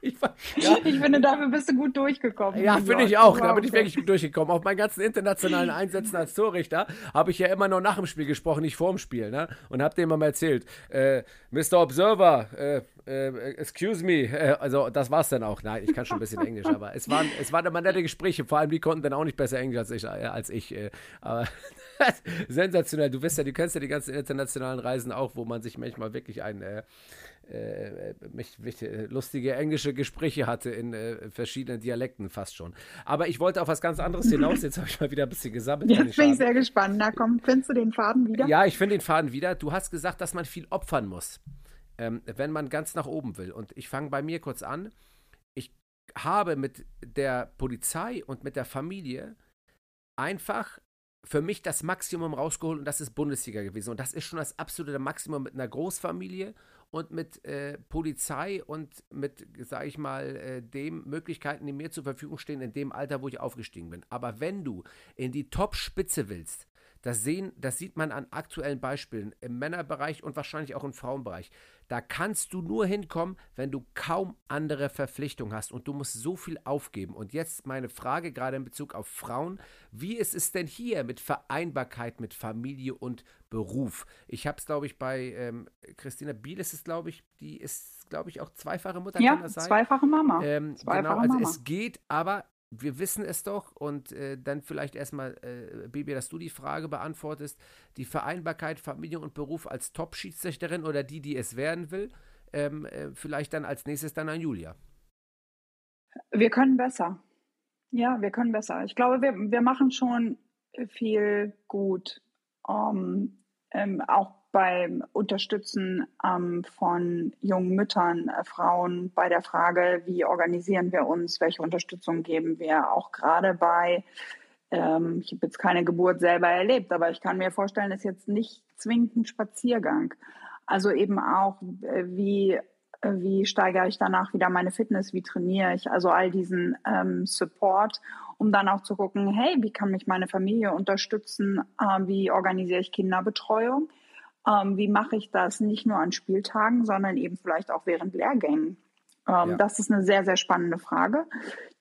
ich, ja. ich, finde, dafür bist du gut durchgekommen. Ja, finde ich auch. Da bin ich wirklich gut durchgekommen. Auf meinen ganzen internationalen Einsätzen als Torrichter habe ich ja immer nur nach dem Spiel gesprochen, nicht vorm Spiel. Ne? Und habe dem mal erzählt, äh, Mr. Observer, äh, äh, excuse me, äh, also das war's dann auch. Nein, ich kann schon ein bisschen Englisch, aber es waren, es waren immer nette Gespräche. Vor allem die konnten dann auch nicht besser Englisch als ich. Äh, als ich äh, aber sensationell. Du ja, du kennst ja die ganzen internationalen Reisen auch, wo man sich manchmal wirklich ein äh, mich, mich, äh, lustige englische Gespräche hatte in äh, verschiedenen Dialekten fast schon. Aber ich wollte auf was ganz anderes hinaus. Jetzt habe ich mal wieder ein bisschen gesammelt. Jetzt bin ich sehr gespannt. Na komm, findest du den Faden wieder? Ja, ich finde den Faden wieder. Du hast gesagt, dass man viel opfern muss, ähm, wenn man ganz nach oben will. Und ich fange bei mir kurz an. Ich habe mit der Polizei und mit der Familie einfach für mich das Maximum rausgeholt und das ist Bundesliga gewesen. Und das ist schon das absolute Maximum mit einer Großfamilie und mit äh, Polizei und mit, sage ich mal, äh, den Möglichkeiten, die mir zur Verfügung stehen in dem Alter, wo ich aufgestiegen bin. Aber wenn du in die Top-Spitze willst, Das, sehen, das sieht man an aktuellen Beispielen im Männerbereich und wahrscheinlich auch im Frauenbereich. Da kannst du nur hinkommen, wenn du kaum andere Verpflichtungen hast und du musst so viel aufgeben. Und jetzt meine Frage gerade in Bezug auf Frauen. Wie ist es denn hier mit Vereinbarkeit mit Familie und Beruf? Ich habe es, glaube ich, bei ähm, Christina Biel ist es, glaube ich, die ist, glaube ich, auch zweifache Mutter. Ja, zweifache Mama. Ähm, zweifache genau, also Mama. es geht, aber wir wissen es doch und äh, dann vielleicht erstmal, äh, Baby, dass du die Frage beantwortest, die Vereinbarkeit Familie und Beruf als Top-Schiedsrichterin oder die, die es werden will, ähm, äh, vielleicht dann als nächstes dann an Julia. Wir können besser. Ja, wir können besser. Ich glaube, wir, wir machen schon viel gut. Um, ähm, auch beim Unterstützen ähm, von jungen Müttern, äh, Frauen bei der Frage, wie organisieren wir uns, welche Unterstützung geben wir, auch gerade bei, ähm, ich habe jetzt keine Geburt selber erlebt, aber ich kann mir vorstellen, ist jetzt nicht zwingend ein Spaziergang. Also eben auch, äh, wie, äh, wie steigere ich danach wieder meine Fitness, wie trainiere ich, also all diesen ähm, Support um dann auch zu gucken, hey, wie kann mich meine Familie unterstützen, äh, wie organisiere ich Kinderbetreuung, ähm, wie mache ich das nicht nur an Spieltagen, sondern eben vielleicht auch während Lehrgängen? Ähm, ja. Das ist eine sehr, sehr spannende Frage,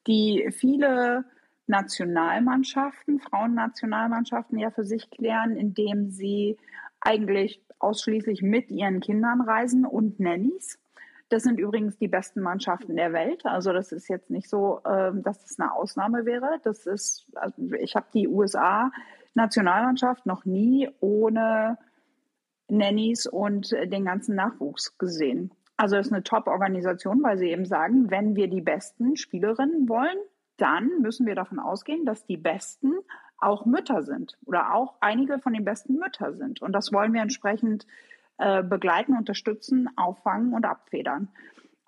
die viele Nationalmannschaften, Frauennationalmannschaften ja für sich klären, indem sie eigentlich ausschließlich mit ihren Kindern reisen und Nannies. Das sind übrigens die besten Mannschaften der Welt. Also das ist jetzt nicht so, ähm, dass das eine Ausnahme wäre. Das ist, also ich habe die USA Nationalmannschaft noch nie ohne Nannies und äh, den ganzen Nachwuchs gesehen. Also es ist eine Top-Organisation, weil sie eben sagen, wenn wir die besten Spielerinnen wollen, dann müssen wir davon ausgehen, dass die Besten auch Mütter sind oder auch einige von den besten Mütter sind. Und das wollen wir entsprechend äh, begleiten, unterstützen, auffangen und abfedern.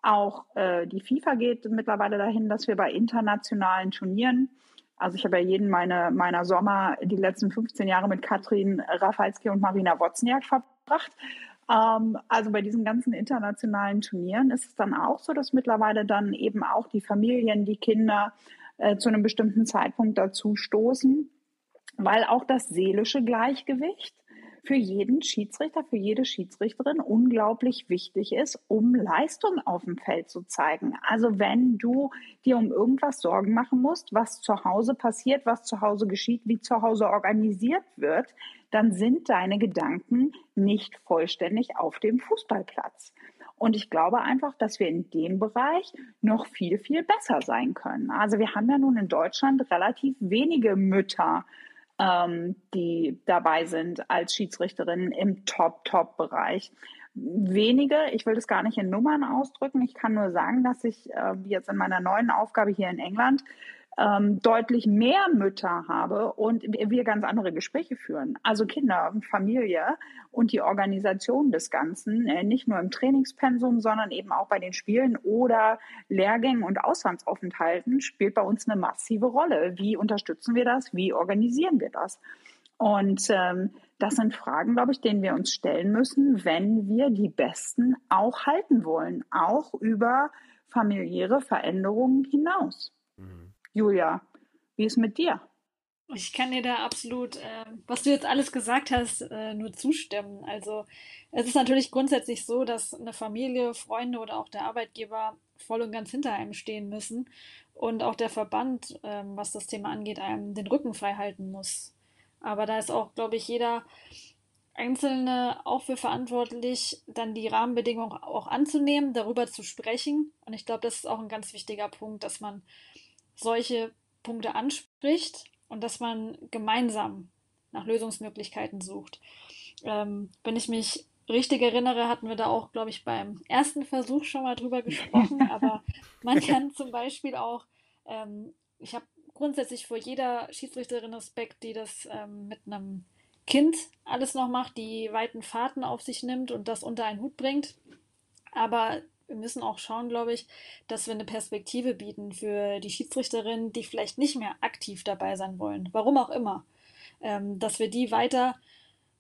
Auch äh, die FIFA geht mittlerweile dahin, dass wir bei internationalen Turnieren also ich habe ja jeden meine, meiner Sommer die letzten 15 Jahre mit Katrin Rafalski und Marina Wozniak verbracht. Ähm, also bei diesen ganzen internationalen Turnieren ist es dann auch so, dass mittlerweile dann eben auch die Familien, die Kinder äh, zu einem bestimmten Zeitpunkt dazu stoßen, weil auch das seelische Gleichgewicht für jeden Schiedsrichter, für jede Schiedsrichterin unglaublich wichtig ist, um Leistung auf dem Feld zu zeigen. Also wenn du dir um irgendwas Sorgen machen musst, was zu Hause passiert, was zu Hause geschieht, wie zu Hause organisiert wird, dann sind deine Gedanken nicht vollständig auf dem Fußballplatz. Und ich glaube einfach, dass wir in dem Bereich noch viel, viel besser sein können. Also wir haben ja nun in Deutschland relativ wenige Mütter, ähm, die dabei sind als Schiedsrichterin im Top-Top-Bereich. Wenige, ich will das gar nicht in Nummern ausdrücken, ich kann nur sagen, dass ich äh, jetzt in meiner neuen Aufgabe hier in England ähm, deutlich mehr Mütter habe und wir ganz andere Gespräche führen. Also Kinder, Familie und die Organisation des Ganzen, äh, nicht nur im Trainingspensum, sondern eben auch bei den Spielen oder Lehrgängen und Auslandsaufenthalten spielt bei uns eine massive Rolle. Wie unterstützen wir das? Wie organisieren wir das? Und ähm, das sind Fragen, glaube ich, denen wir uns stellen müssen, wenn wir die Besten auch halten wollen, auch über familiäre Veränderungen hinaus. Julia, wie ist mit dir? Ich kann dir da absolut, äh, was du jetzt alles gesagt hast, äh, nur zustimmen. Also es ist natürlich grundsätzlich so, dass eine Familie, Freunde oder auch der Arbeitgeber voll und ganz hinter einem stehen müssen und auch der Verband, äh, was das Thema angeht, einem den Rücken frei halten muss. Aber da ist auch, glaube ich, jeder Einzelne auch für verantwortlich, dann die Rahmenbedingungen auch anzunehmen, darüber zu sprechen. Und ich glaube, das ist auch ein ganz wichtiger Punkt, dass man solche Punkte anspricht und dass man gemeinsam nach Lösungsmöglichkeiten sucht. Ähm, wenn ich mich richtig erinnere, hatten wir da auch, glaube ich, beim ersten Versuch schon mal drüber gesprochen, aber man kann zum Beispiel auch, ähm, ich habe grundsätzlich vor jeder Schiedsrichterin Respekt, die das ähm, mit einem Kind alles noch macht, die weiten Fahrten auf sich nimmt und das unter einen Hut bringt. Aber wir müssen auch schauen, glaube ich, dass wir eine Perspektive bieten für die Schiedsrichterinnen, die vielleicht nicht mehr aktiv dabei sein wollen, warum auch immer, ähm, dass wir die weiter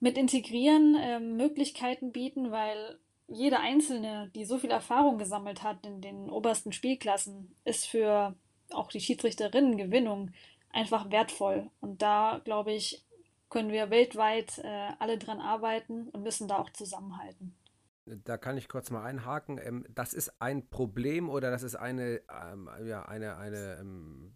mit integrieren, ähm, Möglichkeiten bieten, weil jede Einzelne, die so viel Erfahrung gesammelt hat in den obersten Spielklassen, ist für auch die Schiedsrichterinnen Gewinnung einfach wertvoll. Und da, glaube ich, können wir weltweit äh, alle dran arbeiten und müssen da auch zusammenhalten. Da kann ich kurz mal einhaken. Ähm, das ist ein Problem oder das ist eine, ähm, ja, eine, eine, ähm,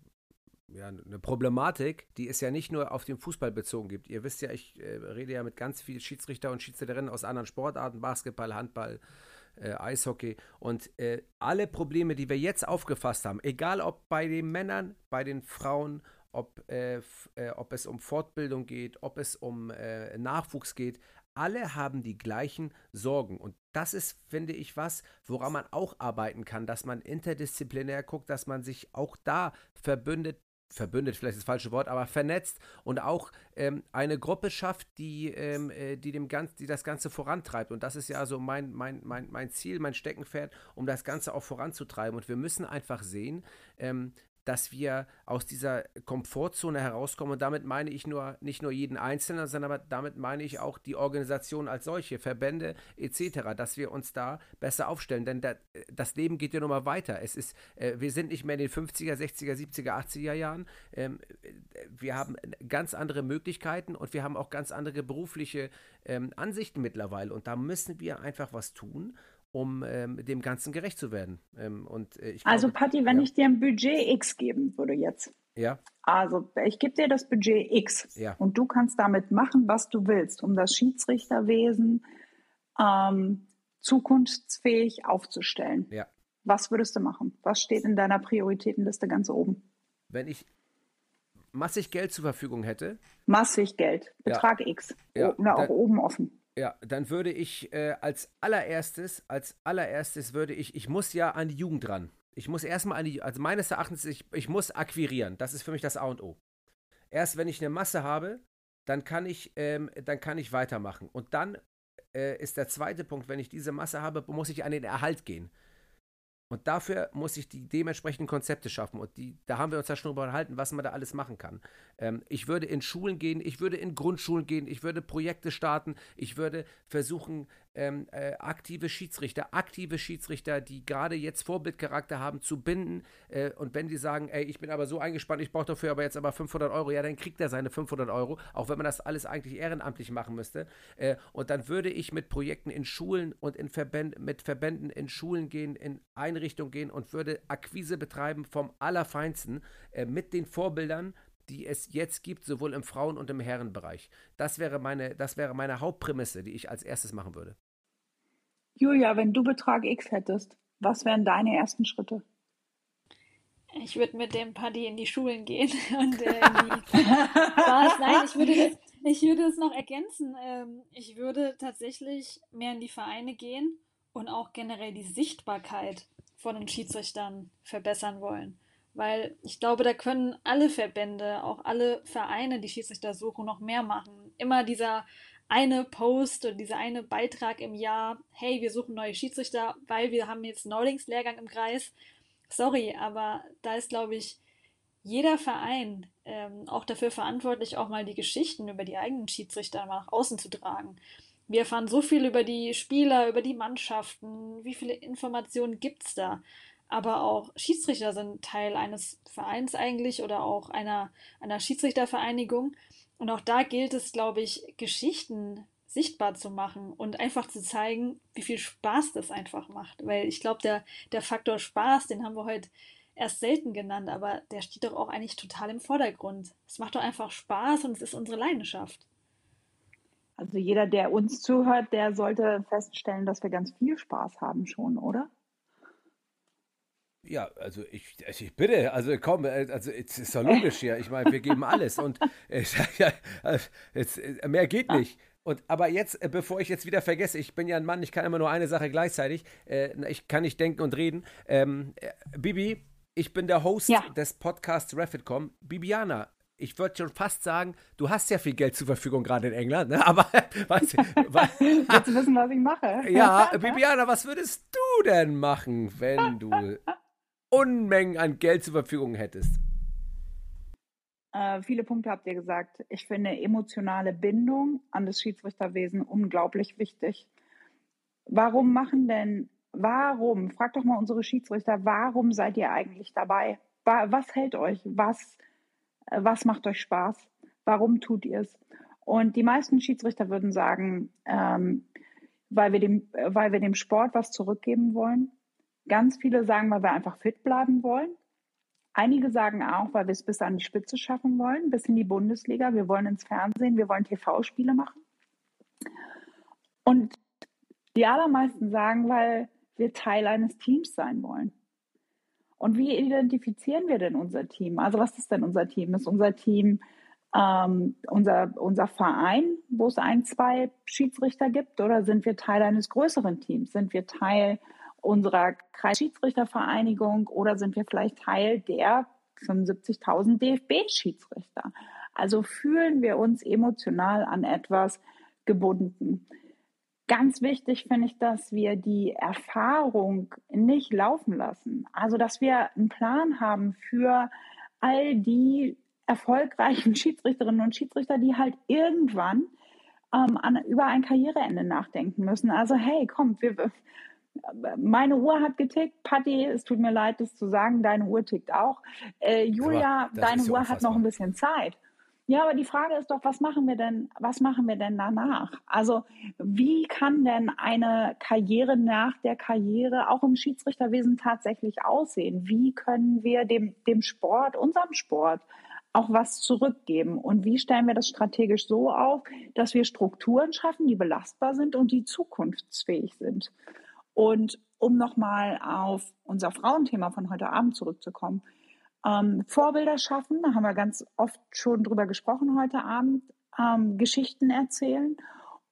ja, eine Problematik, die es ja nicht nur auf den Fußball bezogen gibt. Ihr wisst ja, ich äh, rede ja mit ganz vielen Schiedsrichter und Schiedsrichterinnen aus anderen Sportarten, Basketball, Handball, äh, Eishockey. Und äh, alle Probleme, die wir jetzt aufgefasst haben, egal ob bei den Männern, bei den Frauen, ob, äh, äh, ob es um Fortbildung geht, ob es um äh, Nachwuchs geht, alle haben die gleichen Sorgen. Und das ist, finde ich, was, woran man auch arbeiten kann, dass man interdisziplinär guckt, dass man sich auch da verbündet, verbündet vielleicht das falsche Wort, aber vernetzt und auch ähm, eine Gruppe schafft, die, ähm, äh, die, dem Ganz, die das Ganze vorantreibt. Und das ist ja so mein, mein, mein, mein Ziel, mein Steckenpferd, um das Ganze auch voranzutreiben. Und wir müssen einfach sehen, ähm, dass wir aus dieser Komfortzone herauskommen. Und damit meine ich nur nicht nur jeden Einzelnen, sondern damit meine ich auch die Organisation als solche, Verbände etc., dass wir uns da besser aufstellen. Denn das Leben geht ja nochmal weiter. Es ist, äh, wir sind nicht mehr in den 50er, 60er, 70er, 80er Jahren. Ähm, wir haben ganz andere Möglichkeiten und wir haben auch ganz andere berufliche ähm, Ansichten mittlerweile. Und da müssen wir einfach was tun um ähm, dem Ganzen gerecht zu werden. Ähm, und, äh, also glaube, Patti, wenn ja. ich dir ein Budget X geben würde jetzt. Ja. Also ich gebe dir das Budget X ja. und du kannst damit machen, was du willst, um das Schiedsrichterwesen ähm, zukunftsfähig aufzustellen. Ja. Was würdest du machen? Was steht in deiner Prioritätenliste ganz oben? Wenn ich massig Geld zur Verfügung hätte. Massig Geld, Betrag. X. Ja, na, auch oben offen. Ja, dann würde ich äh, als allererstes, als allererstes würde ich, ich muss ja an die Jugend ran. Ich muss erstmal an die, also meines Erachtens, ich, ich muss akquirieren. Das ist für mich das A und O. Erst wenn ich eine Masse habe, dann kann ich, ähm, dann kann ich weitermachen. Und dann äh, ist der zweite Punkt, wenn ich diese Masse habe, muss ich an den Erhalt gehen. Und dafür muss ich die dementsprechenden Konzepte schaffen. Und die, da haben wir uns ja schon darüber unterhalten, was man da alles machen kann. Ähm, ich würde in Schulen gehen, ich würde in Grundschulen gehen, ich würde Projekte starten, ich würde versuchen, ähm, äh, aktive Schiedsrichter, aktive Schiedsrichter, die gerade jetzt Vorbildcharakter haben, zu binden. Äh, und wenn die sagen, ey, ich bin aber so eingespannt, ich brauche dafür aber jetzt aber 500 Euro, ja, dann kriegt er seine 500 Euro, auch wenn man das alles eigentlich ehrenamtlich machen müsste. Äh, und dann würde ich mit Projekten in Schulen und in Verbänden, mit Verbänden in Schulen gehen, in Einrichtungen gehen und würde Akquise betreiben vom Allerfeinsten äh, mit den Vorbildern, die es jetzt gibt, sowohl im Frauen- und im Herrenbereich. Das wäre meine, das wäre meine Hauptprämisse, die ich als erstes machen würde. Julia, wenn du Betrag X hättest, was wären deine ersten Schritte? Ich würde mit dem Paddy in die Schulen gehen und äh, in die Was? Nein, ich würde das, ich würde es noch ergänzen. Ähm, ich würde tatsächlich mehr in die Vereine gehen und auch generell die Sichtbarkeit von den Schiedsrichtern verbessern wollen. Weil ich glaube, da können alle Verbände, auch alle Vereine, die Schiedsrichter suchen, noch mehr machen. Immer dieser eine Post oder dieser eine Beitrag im Jahr, hey, wir suchen neue Schiedsrichter, weil wir haben jetzt Neulingslehrgang im Kreis. Sorry, aber da ist, glaube ich, jeder Verein ähm, auch dafür verantwortlich, auch mal die Geschichten über die eigenen Schiedsrichter mal nach außen zu tragen. Wir erfahren so viel über die Spieler, über die Mannschaften, wie viele Informationen gibt es da aber auch Schiedsrichter sind Teil eines Vereins eigentlich oder auch einer, einer Schiedsrichtervereinigung. Und auch da gilt es, glaube ich, Geschichten sichtbar zu machen und einfach zu zeigen, wie viel Spaß das einfach macht. Weil ich glaube, der, der Faktor Spaß, den haben wir heute erst selten genannt, aber der steht doch auch eigentlich total im Vordergrund. Es macht doch einfach Spaß und es ist unsere Leidenschaft. Also jeder, der uns zuhört, der sollte feststellen, dass wir ganz viel Spaß haben schon, oder? Ja, also ich, also ich bitte, also komm, äh, also es ist doch logisch hier. Ich meine, wir geben alles und äh, ja, jetzt, äh, mehr geht nicht. Und aber jetzt, bevor ich jetzt wieder vergesse, ich bin ja ein Mann, ich kann immer nur eine Sache gleichzeitig. Ich kann nicht denken und reden. Ähm, Bibi, ich bin der Host ja. des Podcasts Refitcom. Bibiana, ich würde schon fast sagen, du hast ja viel Geld zur Verfügung gerade in England, ne? aber weißt du, Willst du wissen, was ich mache? Ja, Bibiana, was würdest du denn machen, wenn du Unmengen an Geld zur Verfügung hättest? Äh, viele Punkte habt ihr gesagt. Ich finde emotionale Bindung an das Schiedsrichterwesen unglaublich wichtig. Warum machen denn, warum, fragt doch mal unsere Schiedsrichter, warum seid ihr eigentlich dabei? Was hält euch? Was, äh, was macht euch Spaß? Warum tut ihr es? Und die meisten Schiedsrichter würden sagen, ähm, weil, wir dem, weil wir dem Sport was zurückgeben wollen. Ganz viele sagen, weil wir einfach fit bleiben wollen. Einige sagen auch, weil wir es bis an die Spitze schaffen wollen, bis in die Bundesliga. Wir wollen ins Fernsehen, wir wollen TV-Spiele machen. Und die allermeisten sagen, weil wir Teil eines Teams sein wollen. Und wie identifizieren wir denn unser Team? Also was ist denn unser Team? Ist unser Team ähm, unser, unser Verein, wo es ein, zwei Schiedsrichter gibt, oder sind wir Teil eines größeren Teams? Sind wir Teil unserer Kreisschiedsrichtervereinigung oder sind wir vielleicht Teil der 75.000 DFB-Schiedsrichter? Also fühlen wir uns emotional an etwas gebunden. Ganz wichtig finde ich, dass wir die Erfahrung nicht laufen lassen. Also, dass wir einen Plan haben für all die erfolgreichen Schiedsrichterinnen und Schiedsrichter, die halt irgendwann ähm, an, über ein Karriereende nachdenken müssen. Also, hey, komm, wir, meine Uhr hat getickt. Patti, es tut mir leid, das zu sagen, deine Uhr tickt auch. Äh, Julia, deine Uhr hat noch ein bisschen Zeit. Ja, aber die Frage ist doch, was machen wir denn, was machen wir denn danach? Also, wie kann denn eine Karriere nach der Karriere auch im Schiedsrichterwesen tatsächlich aussehen? Wie können wir dem, dem Sport, unserem Sport, auch was zurückgeben? Und wie stellen wir das strategisch so auf, dass wir Strukturen schaffen, die belastbar sind und die zukunftsfähig sind? Und um nochmal auf unser Frauenthema von heute Abend zurückzukommen, ähm, Vorbilder schaffen, da haben wir ganz oft schon drüber gesprochen heute Abend, ähm, Geschichten erzählen.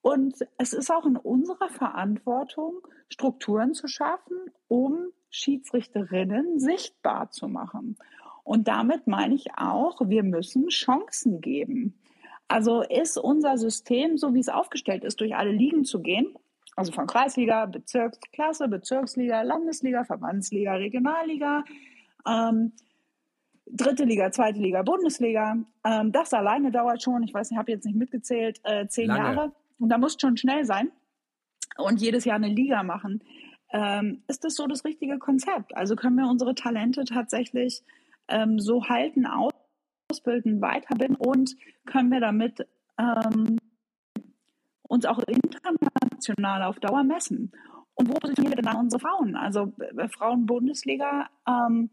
Und es ist auch in unserer Verantwortung, Strukturen zu schaffen, um Schiedsrichterinnen sichtbar zu machen. Und damit meine ich auch, wir müssen Chancen geben. Also ist unser System, so wie es aufgestellt ist, durch alle Ligen zu gehen, also von Kreisliga, Bezirksklasse, Bezirksliga, Landesliga, Verbandsliga, Regionalliga, ähm, dritte Liga, zweite Liga, Bundesliga. Ähm, das alleine dauert schon, ich weiß nicht, habe jetzt nicht mitgezählt, äh, zehn Lange. Jahre. Und da muss schon schnell sein und jedes Jahr eine Liga machen. Ähm, ist das so das richtige Konzept? Also können wir unsere Talente tatsächlich ähm, so halten, ausbilden, weiterbilden und können wir damit ähm, uns auch international auf Dauer messen? Und wo positionieren wir denn dann unsere Frauen? Also äh, Frauen-Bundesliga, ähm,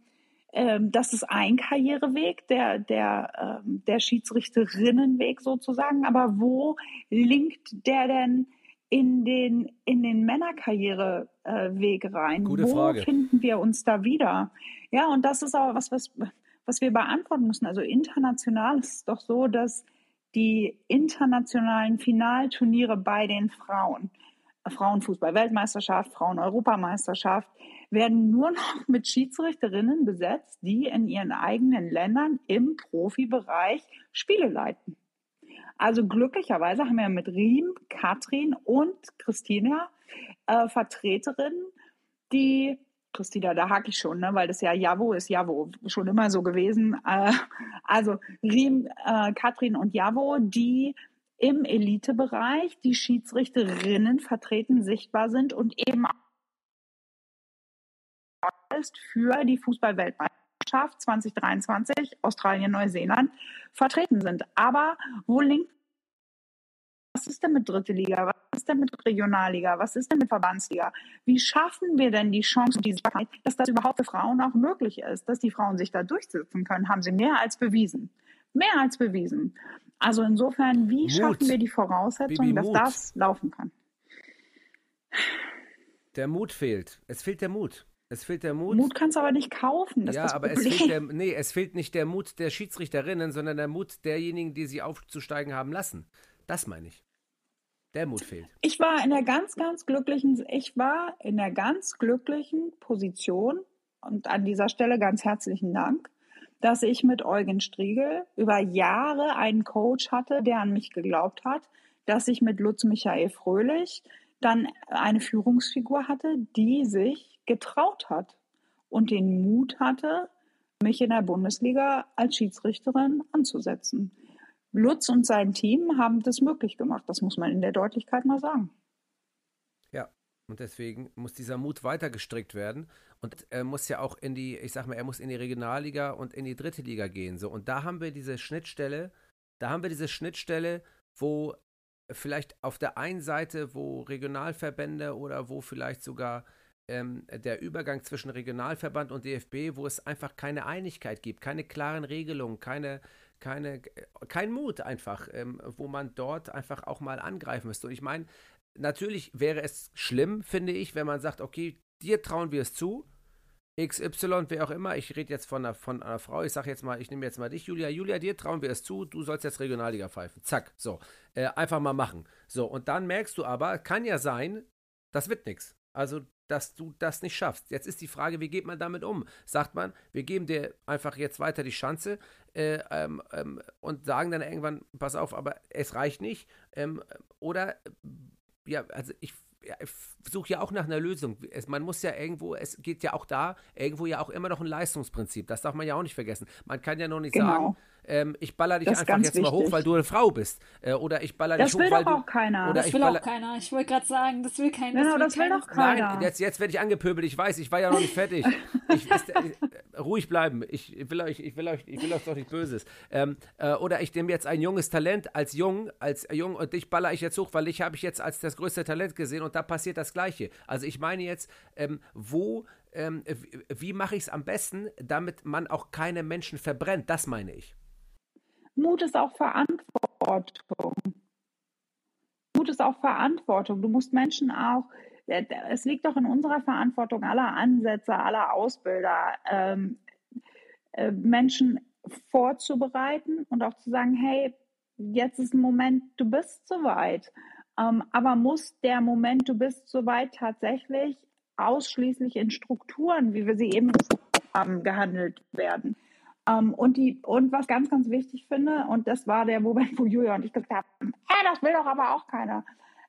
ähm, das ist ein Karriereweg, der, der, ähm, der Schiedsrichterinnenweg sozusagen. Aber wo linkt der denn in den, in den Männerkarriereweg äh, rein? Gute wo Frage. finden wir uns da wieder? Ja, und das ist aber was, was, was wir beantworten müssen. Also international ist es doch so, dass die internationalen Finalturniere bei den Frauen, Frauenfußball-Weltmeisterschaft, Frauen-Europameisterschaft, werden nur noch mit Schiedsrichterinnen besetzt, die in ihren eigenen Ländern im Profibereich Spiele leiten. Also glücklicherweise haben wir mit Riem, Katrin und Christina äh, Vertreterinnen, die Christina, da hake ich schon, ne, weil das ja Javo ist Javo, schon immer so gewesen. Äh, also Riem, äh, Katrin und Javo, die im Elitebereich die Schiedsrichterinnen vertreten, sichtbar sind und eben ist für die Fußballweltmeisterschaft 2023 Australien, Neuseeland vertreten sind. Aber wo linkt was ist denn mit dritte Liga? Was ist denn mit Regionalliga? Was ist denn mit Verbandsliga? Wie schaffen wir denn die Chance, dass das überhaupt für Frauen auch möglich ist, dass die Frauen sich da durchsetzen können? Haben sie mehr als bewiesen. Mehr als bewiesen. Also insofern, wie Mut. schaffen wir die Voraussetzungen, dass das laufen kann? Der Mut fehlt. Es fehlt der Mut. Es fehlt der Mut. Mut kannst du aber nicht kaufen. Das ja, ist das aber Problem. es fehlt, der, nee, es fehlt nicht der Mut der Schiedsrichterinnen, sondern der Mut derjenigen, die sie aufzusteigen haben lassen. Das meine ich. Der Mut fehlt. Ich war in der ganz, ganz glücklichen, ich war in der ganz glücklichen Position und an dieser Stelle ganz herzlichen Dank, dass ich mit Eugen Striegel über Jahre einen Coach hatte, der an mich geglaubt hat, dass ich mit Lutz Michael Fröhlich dann eine Führungsfigur hatte, die sich getraut hat und den Mut hatte, mich in der Bundesliga als Schiedsrichterin anzusetzen. Lutz und sein Team haben das möglich gemacht. Das muss man in der Deutlichkeit mal sagen. Ja, und deswegen muss dieser Mut weiter gestrickt werden. Und er muss ja auch in die, ich sag mal, er muss in die Regionalliga und in die dritte Liga gehen. So, und da haben wir diese Schnittstelle, da haben wir diese Schnittstelle wo vielleicht auf der einen Seite, wo Regionalverbände oder wo vielleicht sogar ähm, der Übergang zwischen Regionalverband und DFB, wo es einfach keine Einigkeit gibt, keine klaren Regelungen, keine, keine, kein Mut einfach, ähm, wo man dort einfach auch mal angreifen müsste. Und ich meine, natürlich wäre es schlimm, finde ich, wenn man sagt, okay, dir trauen wir es zu, XY, wer auch immer, ich rede jetzt von einer, von einer Frau, ich sage jetzt mal, ich nehme jetzt mal dich, Julia. Julia, dir trauen wir es zu, du sollst jetzt Regionalliga pfeifen. Zack, so. Äh, einfach mal machen. So, und dann merkst du aber, kann ja sein, das wird nichts. Also, dass du das nicht schaffst. Jetzt ist die Frage, wie geht man damit um? Sagt man, wir geben dir einfach jetzt weiter die Chance äh, ähm, ähm, und sagen dann irgendwann, pass auf, aber es reicht nicht. Ähm, oder, ja, also ich suche ja auch nach einer Lösung. Es, man muss ja irgendwo, es geht ja auch da, irgendwo ja auch immer noch ein Leistungsprinzip. Das darf man ja auch nicht vergessen. Man kann ja noch nicht genau. sagen, ähm, ich baller dich einfach jetzt wichtig. mal hoch, weil du eine Frau bist. Äh, oder ich baller das dich hoch, weil du. auch keiner. Oder das will auch keiner. Ich wollte gerade sagen, das will keiner. Genau, das will, das will doch keiner. Nein, jetzt, jetzt werde ich angepöbelt. Ich weiß, ich war ja noch nicht fertig. ich, ist, äh, ruhig bleiben. Ich will euch, ich will euch, ich will euch doch nicht Böses. Ähm, äh, oder ich nehme jetzt ein junges Talent als jung, als jung und dich baller ich jetzt hoch, weil ich habe ich jetzt als das größte Talent gesehen und da passiert das Gleiche. Also ich meine jetzt, ähm, wo ähm, wie, wie mache ich es am besten, damit man auch keine Menschen verbrennt? Das meine ich. Mut ist auch Verantwortung. Mut ist auch Verantwortung. Du musst Menschen auch, es liegt doch in unserer Verantwortung aller Ansätze, aller Ausbilder, ähm, äh, Menschen vorzubereiten und auch zu sagen, hey, jetzt ist ein Moment, du bist soweit. Ähm, aber muss der Moment, du bist soweit tatsächlich ausschließlich in Strukturen, wie wir sie eben haben, gehandelt werden? Um, ähm, und, die, und was ganz, ganz wichtig finde, und das war der Moment, wo Julia und ich gesagt haben, äh, das will doch aber auch keiner.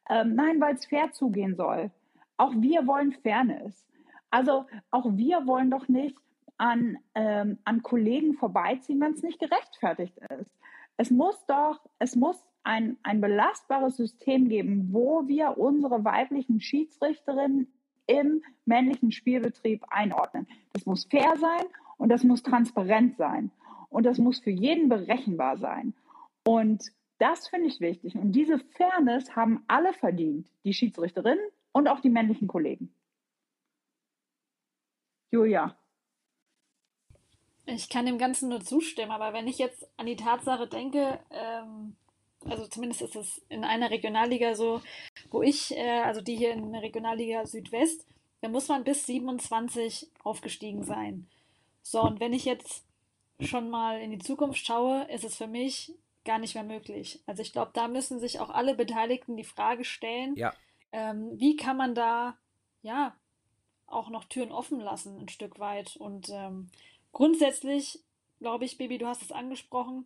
Ähm, nein, weil es fair zugehen soll. Auch wir wollen Fairness. Also auch wir wollen doch nicht an, ähm, an Kollegen vorbeiziehen, wenn es nicht gerechtfertigt ist. Es muss doch, es muss ein, ein belastbares System geben, wo wir unsere weiblichen Schiedsrichterinnen im männlichen Spielbetrieb einordnen. Das muss fair sein und das muss transparent sein. Und das muss für jeden berechenbar sein. Und das finde ich wichtig. Und diese Fairness haben alle verdient. Die Schiedsrichterinnen und auch die männlichen Kollegen. Julia. Ich kann dem Ganzen nur zustimmen, aber wenn ich jetzt an die Tatsache denke, ähm, also zumindest ist es in einer Regionalliga so, wo ich, äh, also die hier in der Regionalliga Südwest, da muss man bis 27 aufgestiegen sein. So, und wenn ich jetzt schon mal in die Zukunft schaue, ist es für mich gar nicht mehr möglich. Also ich glaube, da müssen sich auch alle Beteiligten die Frage stellen, ja. ähm, wie kann man da ja auch noch Türen offen lassen, ein Stück weit. Und ähm, grundsätzlich, glaube ich, Baby, du hast es angesprochen,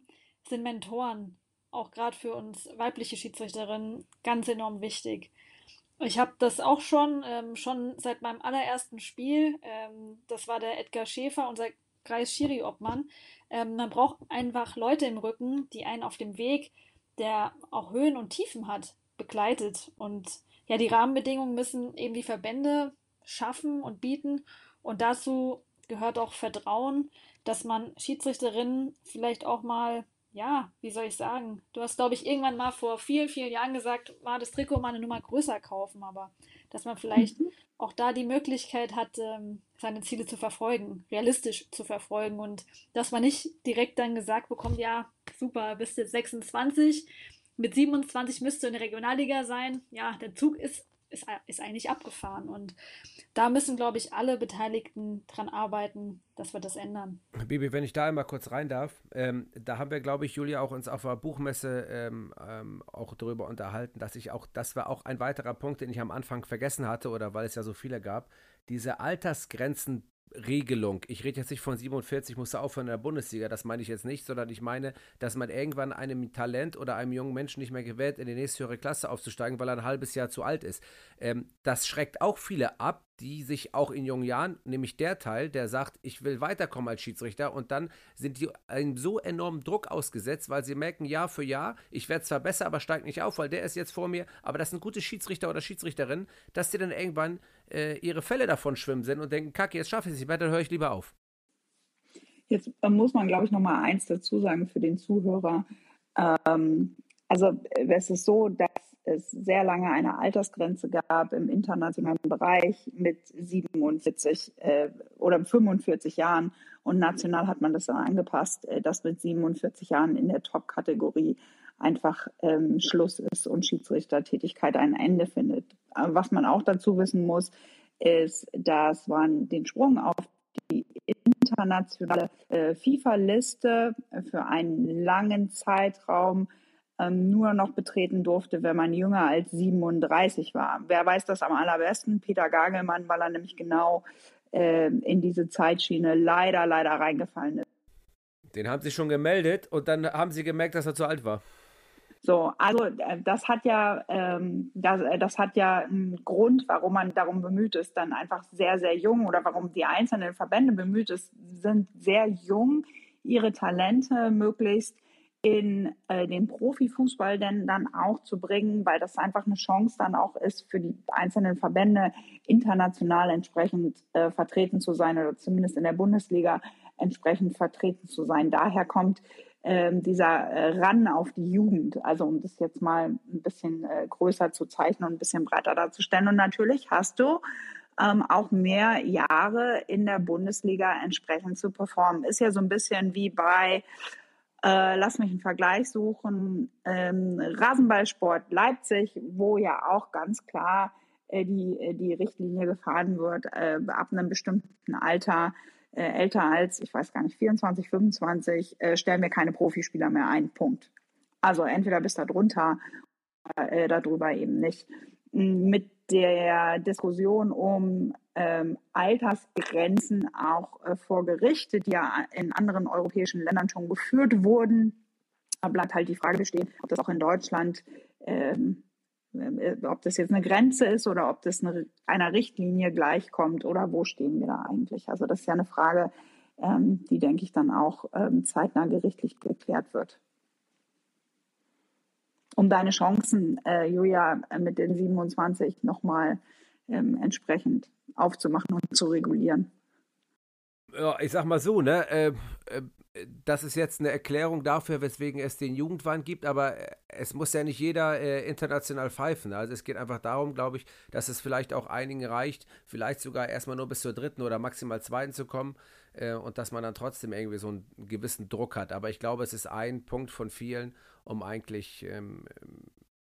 sind Mentoren auch gerade für uns weibliche Schiedsrichterinnen ganz enorm wichtig. Ich habe das auch schon, ähm, schon seit meinem allerersten Spiel. Ähm, das war der Edgar Schäfer, unser Kreis-Schiri-Obmann. Ähm, man braucht einfach Leute im Rücken, die einen auf dem Weg, der auch Höhen und Tiefen hat, begleitet. Und ja, die Rahmenbedingungen müssen eben die Verbände schaffen und bieten. Und dazu gehört auch Vertrauen, dass man Schiedsrichterinnen vielleicht auch mal ja, wie soll ich sagen? Du hast, glaube ich, irgendwann mal vor vielen, vielen Jahren gesagt, war das Trikot mal eine Nummer größer kaufen, aber dass man vielleicht mhm. auch da die Möglichkeit hat, ähm, seine Ziele zu verfolgen, realistisch zu verfolgen und dass man nicht direkt dann gesagt bekommt, ja, super, bist jetzt 26, mit 27 müsste in der Regionalliga sein. Ja, der Zug ist ist, ist eigentlich abgefahren. Und da müssen, glaube ich, alle Beteiligten dran arbeiten, dass wir das ändern. Bibi, wenn ich da einmal kurz rein darf, ähm, da haben wir, glaube ich, Julia, auch uns auf der Buchmesse ähm, ähm, auch darüber unterhalten, dass ich auch, das war auch ein weiterer Punkt, den ich am Anfang vergessen hatte, oder weil es ja so viele gab, diese Altersgrenzen Regelung. Ich rede jetzt nicht von 47, musste aufhören in der Bundesliga, das meine ich jetzt nicht, sondern ich meine, dass man irgendwann einem Talent oder einem jungen Menschen nicht mehr gewählt, in die nächste höhere Klasse aufzusteigen, weil er ein halbes Jahr zu alt ist. Ähm, das schreckt auch viele ab, die sich auch in jungen Jahren, nämlich der Teil, der sagt, ich will weiterkommen als Schiedsrichter und dann sind die einem so enormen Druck ausgesetzt, weil sie merken, Jahr für Jahr, ich werde zwar besser, aber steigt nicht auf, weil der ist jetzt vor mir, aber das sind gute Schiedsrichter oder Schiedsrichterinnen, dass die dann irgendwann äh, ihre Fälle davon schwimmen sind und denken, kacke, jetzt schaffe ich es nicht mehr, dann höre ich lieber auf. Jetzt muss man, glaube ich, noch mal eins dazu sagen für den Zuhörer. Ähm, Also es ist so, dass es sehr lange eine Altersgrenze gab im internationalen Bereich mit 47 äh, oder 45 Jahren. Und national hat man das dann angepasst, äh, dass mit 47 Jahren in der Top-Kategorie einfach ähm, Schluss ist und Schiedsrichtertätigkeit ein Ende findet. Was man auch dazu wissen muss, ist, dass man den Sprung auf die internationale äh, FIFA-Liste für einen langen Zeitraum ähm, nur noch betreten durfte, wenn man jünger als 37 war. Wer weiß das am allerbesten? Peter Gagelmann, weil er nämlich genau äh, in diese Zeitschiene leider, leider reingefallen ist. Den haben sie schon gemeldet und dann haben sie gemerkt, dass er zu alt war. So, also äh, das hat ja, ähm, das, äh, das hat ja einen Grund, warum man darum bemüht ist, dann einfach sehr, sehr jung oder warum die einzelnen Verbände bemüht ist, sind sehr jung, ihre Talente möglichst in äh, den Profifußball denn dann auch zu bringen, weil das einfach eine Chance dann auch ist, für die einzelnen Verbände international entsprechend äh, vertreten zu sein oder zumindest in der Bundesliga entsprechend vertreten zu sein. Daher kommt ähm, dieser äh, Ran auf die Jugend, also um das jetzt mal ein bisschen äh, größer zu zeichnen und ein bisschen breiter darzustellen. Und natürlich hast du ähm, auch mehr Jahre in der Bundesliga entsprechend zu performen. Ist ja so ein bisschen wie bei äh, lass mich einen Vergleich suchen. Ähm, Rasenballsport Leipzig, wo ja auch ganz klar äh, die, äh, die Richtlinie gefahren wird, äh, ab einem bestimmten Alter, äh, älter als, ich weiß gar nicht, 24, 25, äh, stellen wir keine Profispieler mehr ein. Punkt. Also entweder bist du drunter, äh, darüber eben nicht. Mit der Diskussion um ähm, Altersgrenzen auch äh, vor Gericht, die ja in anderen europäischen Ländern schon geführt wurden. Bleibt halt die Frage bestehen, ob das auch in Deutschland, ähm, äh, ob das jetzt eine Grenze ist oder ob das eine, einer Richtlinie gleichkommt oder wo stehen wir da eigentlich. Also das ist ja eine Frage, ähm, die, denke ich, dann auch ähm, zeitnah gerichtlich geklärt wird um deine Chancen, äh, Julia, mit den 27 nochmal ähm, entsprechend aufzumachen und zu regulieren. Ja, ich sag mal so, ne? Äh, äh, das ist jetzt eine Erklärung dafür, weswegen es den Jugendwahn gibt, aber äh, es muss ja nicht jeder äh, international pfeifen. Also es geht einfach darum, glaube ich, dass es vielleicht auch einigen reicht, vielleicht sogar erstmal nur bis zur dritten oder maximal zweiten zu kommen äh, und dass man dann trotzdem irgendwie so einen gewissen Druck hat. Aber ich glaube, es ist ein Punkt von vielen, um eigentlich ähm,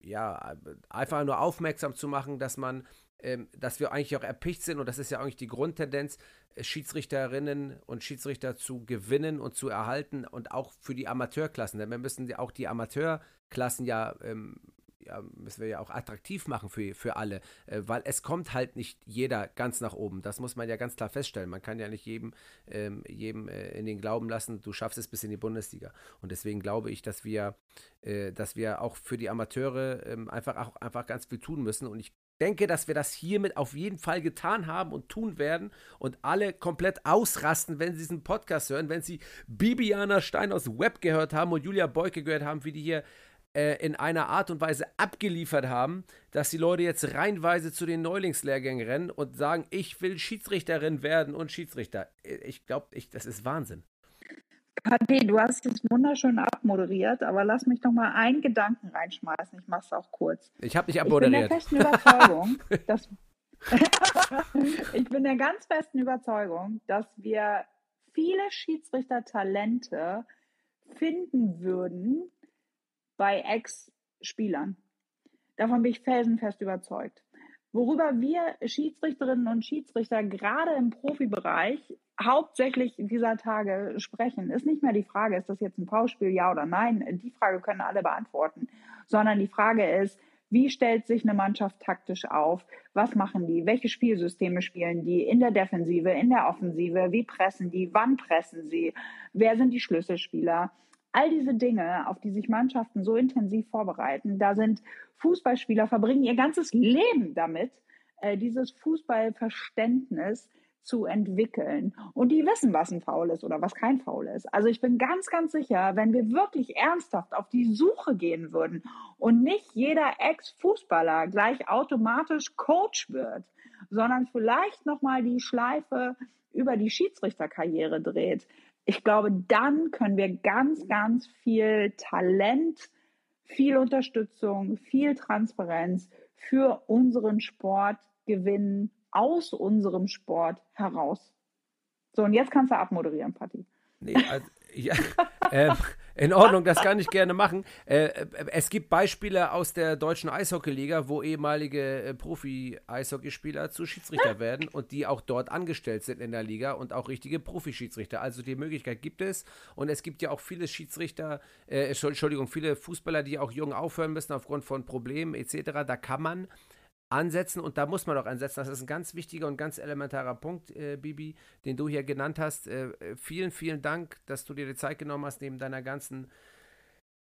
ja einfach nur aufmerksam zu machen, dass man ähm, dass wir eigentlich auch erpicht sind, und das ist ja eigentlich die Grundtendenz, Schiedsrichterinnen und Schiedsrichter zu gewinnen und zu erhalten und auch für die Amateurklassen. Denn wir müssen auch die Amateurklassen ja, ähm, ja müssen wir ja auch attraktiv machen für, für alle, äh, weil es kommt halt nicht jeder ganz nach oben. Das muss man ja ganz klar feststellen. Man kann ja nicht jedem, ähm, jedem äh, in den Glauben lassen, du schaffst es bis in die Bundesliga. Und deswegen glaube ich, dass wir, äh, dass wir auch für die Amateure ähm, einfach, auch, einfach ganz viel tun müssen. Und ich denke, dass wir das hiermit auf jeden Fall getan haben und tun werden und alle komplett ausrasten, wenn sie diesen Podcast hören, wenn sie Bibiana Stein aus Web gehört haben und Julia Beuke gehört haben, wie die hier äh, in einer Art und Weise abgeliefert haben, dass die Leute jetzt reinweise zu den Neulingslehrgängen rennen und sagen, ich will Schiedsrichterin werden und Schiedsrichter. Ich glaube, ich, das ist Wahnsinn. Patti, du hast es wunderschön abmoderiert, aber lass mich noch mal einen Gedanken reinschmeißen. Ich mache es auch kurz. Ich habe nicht abmoderiert. Ich bin der festen Überzeugung, dass ich bin der ganz festen Überzeugung, dass wir viele Schiedsrichtertalente finden würden bei Ex-Spielern. Davon bin ich felsenfest überzeugt. Worüber wir Schiedsrichterinnen und Schiedsrichter gerade im Profibereich hauptsächlich dieser Tage sprechen, ist nicht mehr die Frage, ist das jetzt ein Pauspiel, ja oder nein? Die Frage können alle beantworten, sondern die Frage ist, wie stellt sich eine Mannschaft taktisch auf? Was machen die? Welche Spielsysteme spielen die? In der Defensive, in der Offensive? Wie pressen die? Wann pressen sie? Wer sind die Schlüsselspieler? All diese Dinge, auf die sich Mannschaften so intensiv vorbereiten, da sind Fußballspieler, verbringen ihr ganzes Leben damit, äh, dieses Fußballverständnis zu entwickeln. Und die wissen, was ein Foul ist oder was kein Foul ist. Also ich bin ganz, ganz sicher, wenn wir wirklich ernsthaft auf die Suche gehen würden und nicht jeder Ex-Fußballer gleich automatisch Coach wird, sondern vielleicht nochmal die Schleife über die Schiedsrichterkarriere dreht. Ich glaube, dann können wir ganz, ganz viel Talent viel Unterstützung, viel Transparenz für unseren Sport gewinnen, aus unserem Sport heraus. So, und jetzt kannst du abmoderieren, Patti. Nee, also, ja, äh, in Ordnung, das kann ich gerne machen. Äh, es gibt Beispiele aus der deutschen Eishockeyliga, wo ehemalige äh, Profi-Eishockeyspieler zu Schiedsrichter werden und die auch dort angestellt sind in der Liga und auch richtige Profi-Schiedsrichter. Also die Möglichkeit gibt es und es gibt ja auch viele Schiedsrichter, äh, Entschuldigung, viele Fußballer, die auch jung aufhören müssen aufgrund von Problemen etc. Da kann man ansetzen und da muss man auch ansetzen. Das ist ein ganz wichtiger und ganz elementarer Punkt, äh, Bibi, den du hier genannt hast. Äh, vielen, vielen Dank, dass du dir die Zeit genommen hast, neben deiner ganzen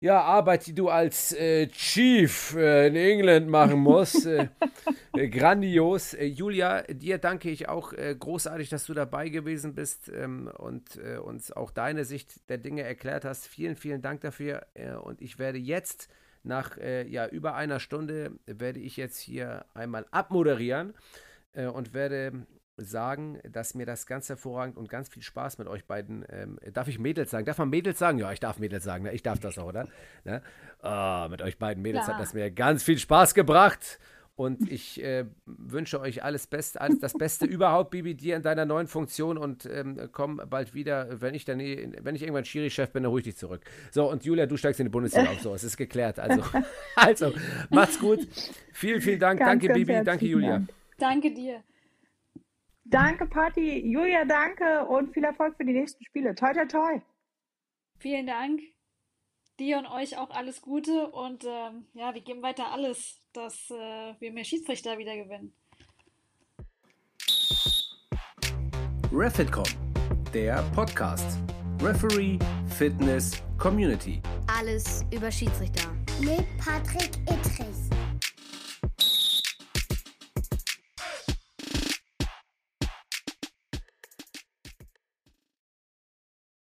ja, Arbeit, die du als äh, Chief äh, in England machen musst. Äh, äh, grandios. Julia, dir danke ich auch großartig, dass du dabei gewesen bist ähm, und uns auch deine Sicht der Dinge erklärt hast. Vielen, vielen Dank dafür. und ich werde jetzt nach äh, ja, über einer Stunde werde ich jetzt hier einmal abmoderieren äh, und werde sagen, dass mir das ganz hervorragend und ganz viel Spaß mit euch beiden, ähm, darf ich Mädels sagen? Darf man Mädels sagen? Ja, ich darf Mädels sagen, ne? ich darf das auch, oder? Ne? Oh, mit euch beiden Mädels Klar. hat das mir ganz viel Spaß gebracht und ich äh, wünsche euch alles Beste, alles das Beste überhaupt, Bibi, dir in deiner neuen Funktion und ähm, komm bald wieder. Wenn ich dann, wenn ich irgendwann Schiri-Chef bin, dann ich dich zurück. So, und Julia, du steigst in die Bundesliga auf. So, es ist geklärt. Also, also macht's gut. Vielen, vielen Dank. Ganz, danke, ganz Bibi. Danke, Julia. Dank. Danke dir. Danke, Patti. Julia, danke und viel Erfolg für die nächsten Spiele. Toi, toi, toi. Vielen Dank. Dir und euch auch alles Gute und ähm, ja, wir geben weiter alles dass äh, wir mehr Schiedsrichter wieder gewinnen. Refitcom, der Podcast. Referee, Fitness, Community. Alles über Schiedsrichter. Mit Patrick Ittrich.